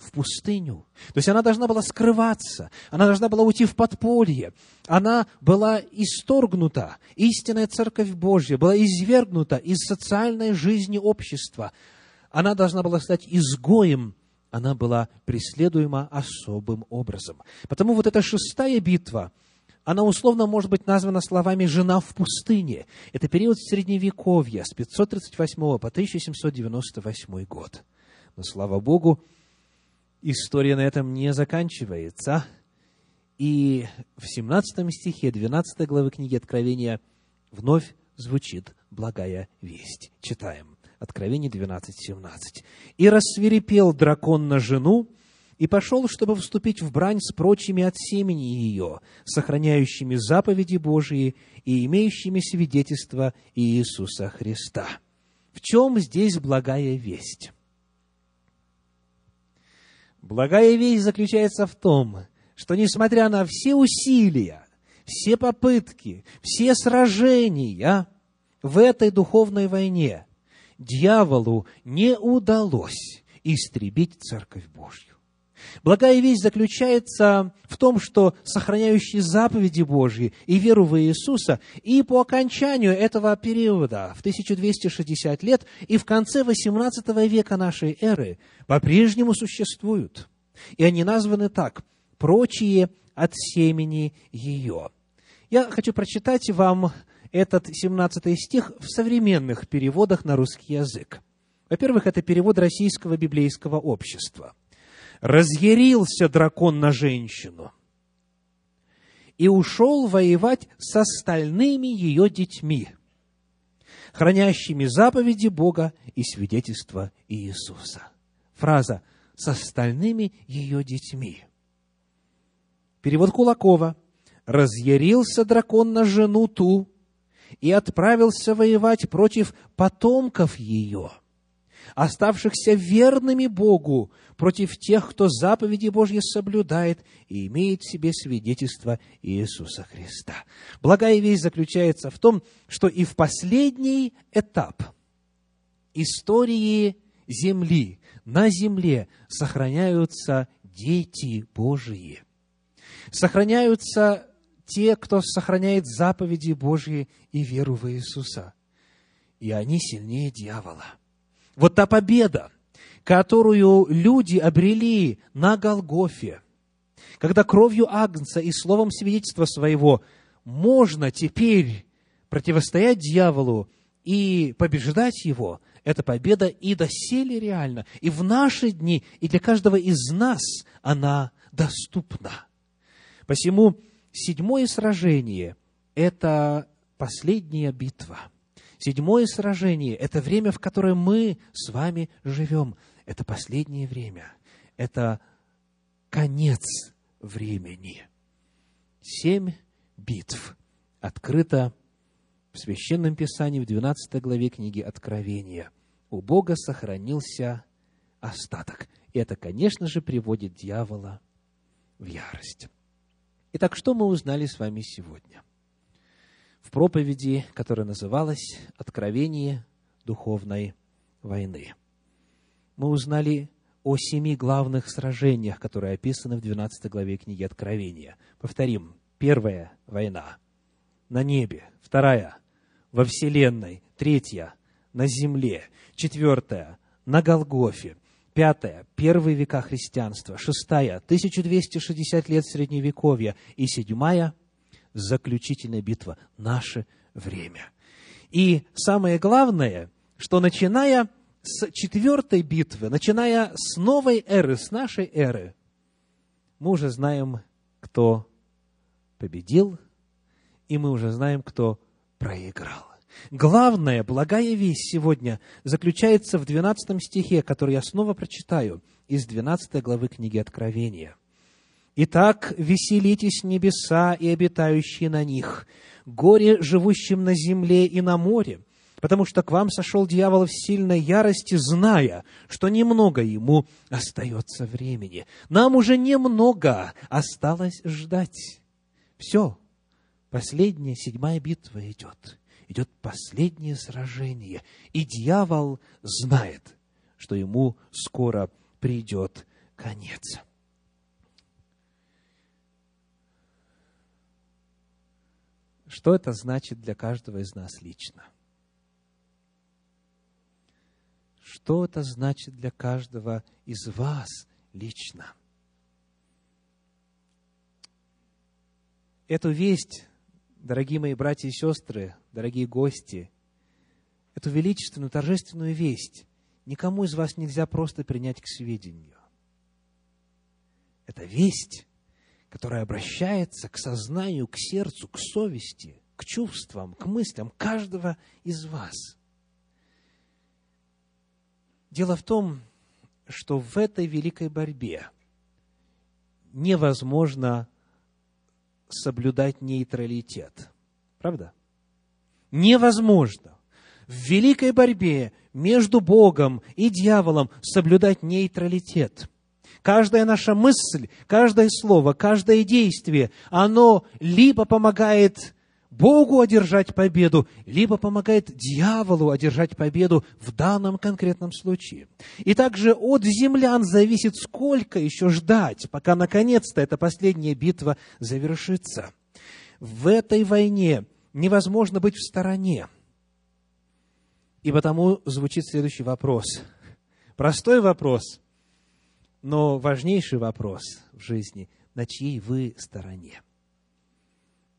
в пустыню. То есть она должна была скрываться, она должна была уйти в подполье, она была исторгнута, истинная Церковь Божья была извергнута из социальной жизни общества. Она должна была стать изгоем, она была преследуема особым образом. Потому вот эта шестая битва, она условно может быть названа словами «жена в пустыне». Это период Средневековья с 538 по 1798 год. Но, слава Богу, история на этом не заканчивается. И в 17 стихе 12 главы книги Откровения вновь звучит благая весть. Читаем. Откровение 12, 17. «И рассверепел дракон на жену, и пошел, чтобы вступить в брань с прочими от семени ее, сохраняющими заповеди Божии и имеющими свидетельство Иисуса Христа». В чем здесь благая весть? Благая весть заключается в том, что несмотря на все усилия, все попытки, все сражения в этой духовной войне, дьяволу не удалось истребить Церковь Божью. Благая весть заключается в том, что сохраняющие заповеди Божьи и веру в Иисуса и по окончанию этого периода, в 1260 лет, и в конце 18 века нашей эры, по-прежнему существуют. И они названы так – прочие от семени ее. Я хочу прочитать вам этот 17 стих в современных переводах на русский язык. Во-первых, это перевод Российского библейского общества – разъярился дракон на женщину и ушел воевать с остальными ее детьми, хранящими заповеди Бога и свидетельства Иисуса. Фраза «с остальными ее детьми». Перевод Кулакова. «Разъярился дракон на жену ту и отправился воевать против потомков ее» оставшихся верными Богу против тех, кто заповеди Божьи соблюдает и имеет в себе свидетельство Иисуса Христа. Благая весть заключается в том, что и в последний этап истории земли, на земле сохраняются дети Божьи. Сохраняются те, кто сохраняет заповеди Божьи и веру в Иисуса. И они сильнее дьявола. Вот та победа, которую люди обрели на Голгофе, когда кровью Агнца и словом свидетельства своего можно теперь противостоять дьяволу и побеждать его, эта победа и доселе реальна. И в наши дни, и для каждого из нас она доступна. Посему седьмое сражение – это последняя битва – Седьмое сражение – это время, в которое мы с вами живем. Это последнее время. Это конец времени. Семь битв открыто в Священном Писании в 12 главе книги Откровения. У Бога сохранился остаток. И это, конечно же, приводит дьявола в ярость. Итак, что мы узнали с вами сегодня? В проповеди, которая называлась «Откровение духовной войны». Мы узнали о семи главных сражениях, которые описаны в 12 главе книги Откровения. Повторим. Первая война на небе. Вторая во Вселенной. Третья на земле. Четвертая на Голгофе. Пятая – первые века христианства. Шестая – 1260 лет Средневековья. И седьмая заключительная битва, наше время. И самое главное, что начиная с четвертой битвы, начиная с новой эры, с нашей эры, мы уже знаем, кто победил, и мы уже знаем, кто проиграл. Главная, благая весть сегодня заключается в 12 стихе, который я снова прочитаю из 12 главы книги Откровения. «Итак, веселитесь небеса и обитающие на них, горе живущим на земле и на море, потому что к вам сошел дьявол в сильной ярости, зная, что немного ему остается времени. Нам уже немного осталось ждать. Все, последняя, седьмая битва идет. Идет последнее сражение. И дьявол знает, что ему скоро придет конец. Что это значит для каждого из нас лично? Что это значит для каждого из вас лично? Эту весть, дорогие мои братья и сестры, дорогие гости, эту величественную, торжественную весть никому из вас нельзя просто принять к сведению. Это весть, которая обращается к сознанию, к сердцу, к совести, к чувствам, к мыслям каждого из вас. Дело в том, что в этой великой борьбе невозможно соблюдать нейтралитет. Правда? Невозможно в великой борьбе между Богом и дьяволом соблюдать нейтралитет. Каждая наша мысль, каждое слово, каждое действие, оно либо помогает Богу одержать победу, либо помогает дьяволу одержать победу в данном конкретном случае. И также от землян зависит, сколько еще ждать, пока наконец-то эта последняя битва завершится. В этой войне невозможно быть в стороне. И потому звучит следующий вопрос. Простой вопрос, но важнейший вопрос в жизни. На чьей вы стороне?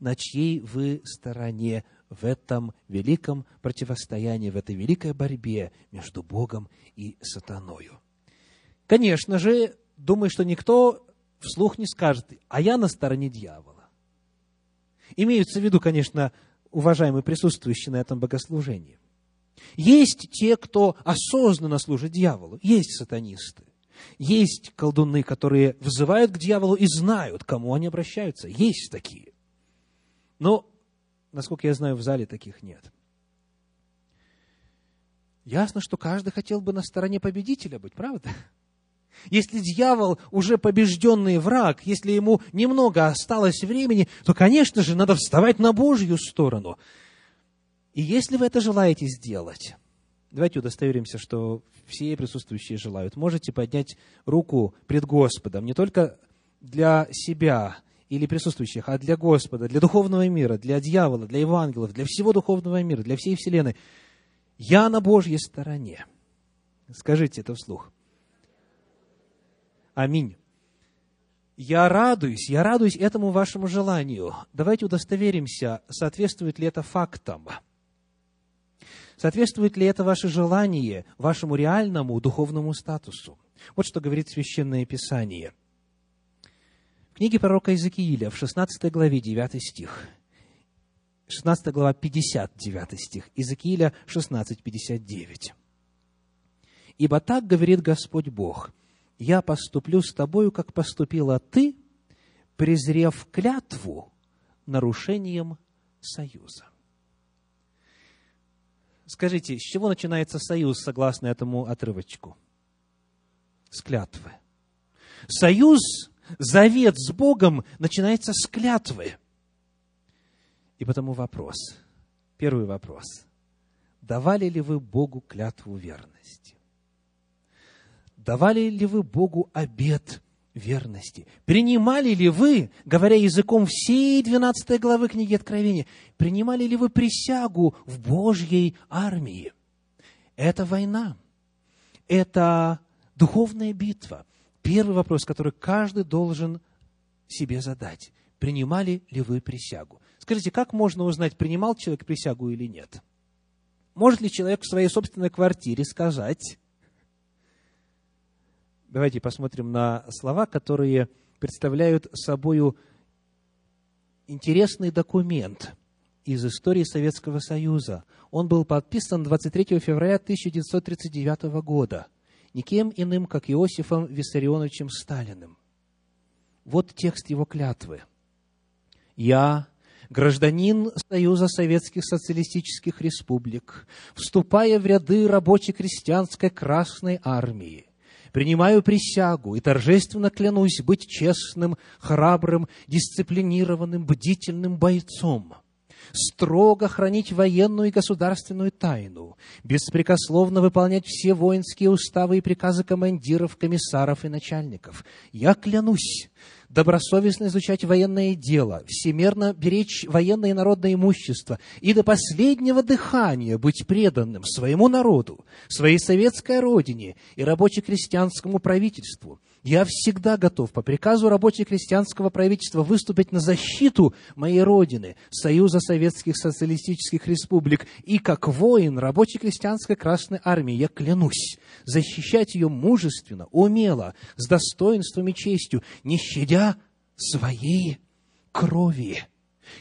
На чьей вы стороне в этом великом противостоянии, в этой великой борьбе между Богом и сатаною? Конечно же, думаю, что никто вслух не скажет, а я на стороне дьявола. Имеются в виду, конечно, уважаемые присутствующие на этом богослужении. Есть те, кто осознанно служит дьяволу, есть сатанисты. Есть колдуны, которые взывают к дьяволу и знают, к кому они обращаются. Есть такие. Но, насколько я знаю, в зале таких нет. Ясно, что каждый хотел бы на стороне победителя быть, правда? Если дьявол уже побежденный враг, если ему немного осталось времени, то, конечно же, надо вставать на Божью сторону. И если вы это желаете сделать, давайте удостоверимся, что все присутствующие желают. Можете поднять руку пред Господом, не только для себя или присутствующих, а для Господа, для духовного мира, для дьявола, для его ангелов, для всего духовного мира, для всей вселенной. Я на Божьей стороне. Скажите это вслух. Аминь. Я радуюсь, я радуюсь этому вашему желанию. Давайте удостоверимся, соответствует ли это фактам. Соответствует ли это ваше желание вашему реальному духовному статусу? Вот что говорит Священное Писание. В книге пророка Иезекииля в 16 главе 9 стих. 16 глава 59 стих. Иезекииля 16, 59. «Ибо так говорит Господь Бог, я поступлю с тобою, как поступила ты, презрев клятву нарушением союза». Скажите, с чего начинается союз, согласно этому отрывочку? С клятвы. Союз, завет с Богом начинается с клятвы. И потому вопрос, первый вопрос. Давали ли вы Богу клятву верности? Давали ли вы Богу обет верности. Принимали ли вы, говоря языком всей 12 главы книги Откровения, принимали ли вы присягу в Божьей армии? Это война. Это духовная битва. Первый вопрос, который каждый должен себе задать. Принимали ли вы присягу? Скажите, как можно узнать, принимал человек присягу или нет? может ли человек в своей собственной квартире сказать, давайте посмотрим на слова, которые представляют собою интересный документ из истории Советского Союза. Он был подписан 23 февраля 1939 года никем иным, как Иосифом Виссарионовичем Сталиным. Вот текст его клятвы. «Я, гражданин Союза Советских Социалистических Республик, вступая в ряды рабоче-крестьянской Красной Армии, принимаю присягу и торжественно клянусь быть честным, храбрым, дисциплинированным, бдительным бойцом, строго хранить военную и государственную тайну, беспрекословно выполнять все воинские уставы и приказы командиров, комиссаров и начальников. Я клянусь добросовестно изучать военное дело, всемерно беречь военное и народное имущество и до последнего дыхания быть преданным своему народу, своей советской родине и рабоче-крестьянскому правительству – я всегда готов по приказу рабоче-крестьянского правительства выступить на защиту моей Родины, Союза Советских Социалистических Республик, и как воин рабоче-крестьянской Красной Армии я клянусь защищать ее мужественно, умело, с достоинством и честью, не щадя своей крови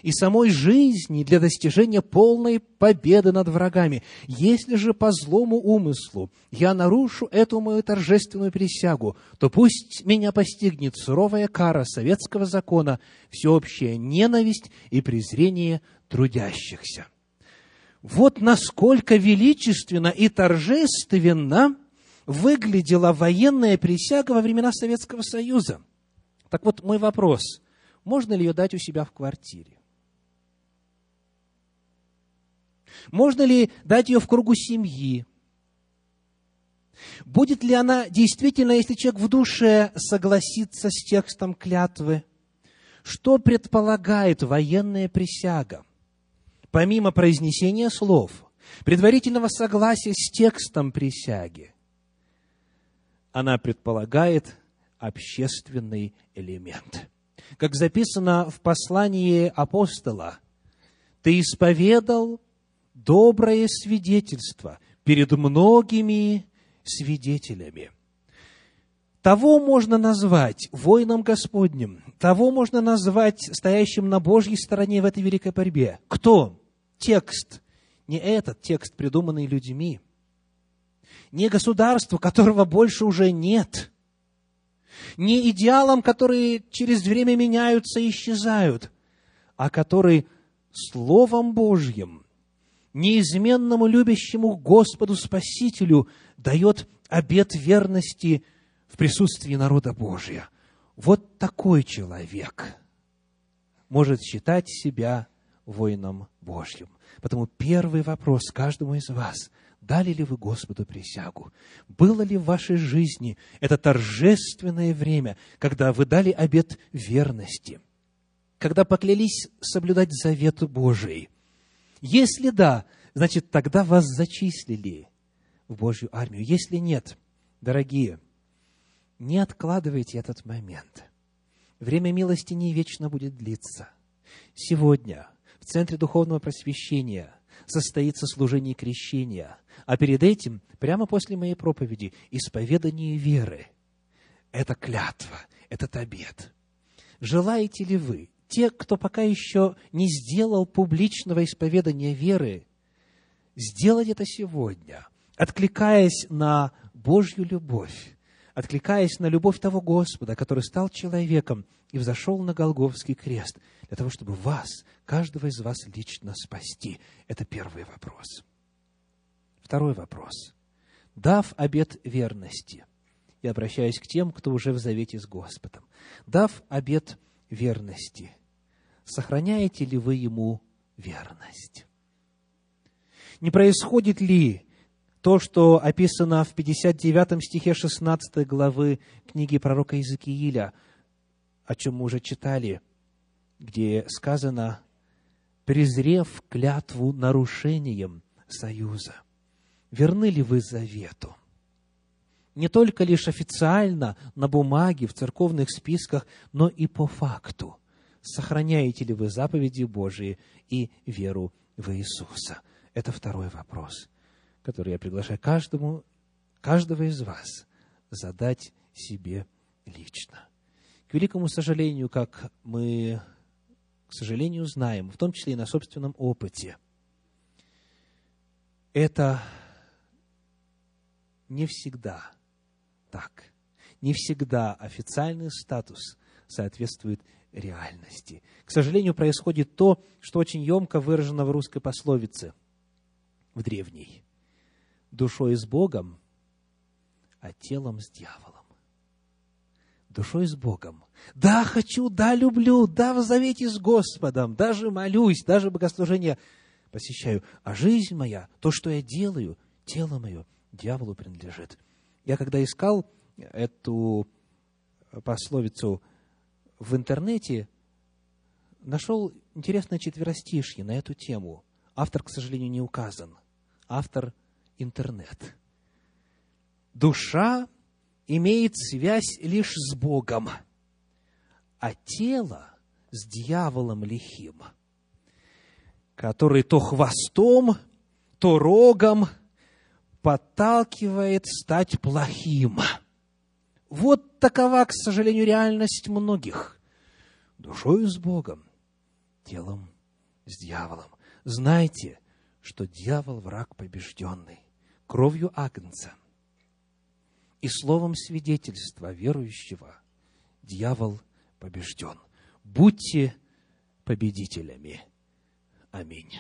и самой жизни для достижения полной победы над врагами. Если же по злому умыслу я нарушу эту мою торжественную присягу, то пусть меня постигнет суровая кара советского закона, всеобщая ненависть и презрение трудящихся. Вот насколько величественно и торжественно выглядела военная присяга во времена Советского Союза. Так вот, мой вопрос, можно ли ее дать у себя в квартире? Можно ли дать ее в кругу семьи? Будет ли она действительно, если человек в душе согласится с текстом клятвы? Что предполагает военная присяга? Помимо произнесения слов, предварительного согласия с текстом присяги, она предполагает общественный элемент. Как записано в послании апостола, «Ты исповедал доброе свидетельство перед многими свидетелями. Того можно назвать воином Господним, того можно назвать стоящим на Божьей стороне в этой великой борьбе. Кто? Текст. Не этот текст, придуманный людьми. Не государство, которого больше уже нет. Не идеалам, которые через время меняются и исчезают, а который Словом Божьим неизменному любящему Господу Спасителю дает обет верности в присутствии народа Божия. Вот такой человек может считать себя воином Божьим. Потому первый вопрос каждому из вас – дали ли вы Господу присягу? Было ли в вашей жизни это торжественное время, когда вы дали обет верности? Когда поклялись соблюдать завет Божий – если да, значит, тогда вас зачислили в Божью армию. Если нет, дорогие, не откладывайте этот момент. Время милости не вечно будет длиться. Сегодня в Центре Духовного Просвещения состоится служение крещения, а перед этим, прямо после моей проповеди, исповедание веры. Это клятва, этот обет. Желаете ли вы те, кто пока еще не сделал публичного исповедания веры, сделать это сегодня, откликаясь на Божью любовь, откликаясь на любовь того Господа, который стал человеком и взошел на Голговский крест, для того, чтобы вас, каждого из вас лично спасти. Это первый вопрос. Второй вопрос. Дав обет верности, и обращаюсь к тем, кто уже в завете с Господом, дав обет верности – сохраняете ли вы ему верность? Не происходит ли то, что описано в 59 стихе 16 главы книги пророка Иезекииля, о чем мы уже читали, где сказано, презрев клятву нарушением союза, верны ли вы завету? Не только лишь официально, на бумаге, в церковных списках, но и по факту – сохраняете ли вы заповеди Божии и веру в Иисуса. Это второй вопрос, который я приглашаю каждому, каждого из вас задать себе лично. К великому сожалению, как мы, к сожалению, знаем, в том числе и на собственном опыте, это не всегда так. Не всегда официальный статус соответствует реальности. К сожалению, происходит то, что очень емко выражено в русской пословице, в древней. Душой с Богом, а телом с дьяволом. Душой с Богом. Да, хочу, да, люблю, да, в завете с Господом, даже молюсь, даже богослужение посещаю. А жизнь моя, то, что я делаю, тело мое, дьяволу принадлежит. Я когда искал эту пословицу в интернете, нашел интересное четверостишье на эту тему. Автор, к сожалению, не указан. Автор – интернет. Душа имеет связь лишь с Богом, а тело с дьяволом лихим, который то хвостом, то рогом подталкивает стать плохим. Вот такова, к сожалению, реальность многих. Душою с Богом, телом с дьяволом. Знайте, что дьявол враг побежденный, кровью Агнца и словом свидетельства верующего дьявол побежден. Будьте победителями. Аминь.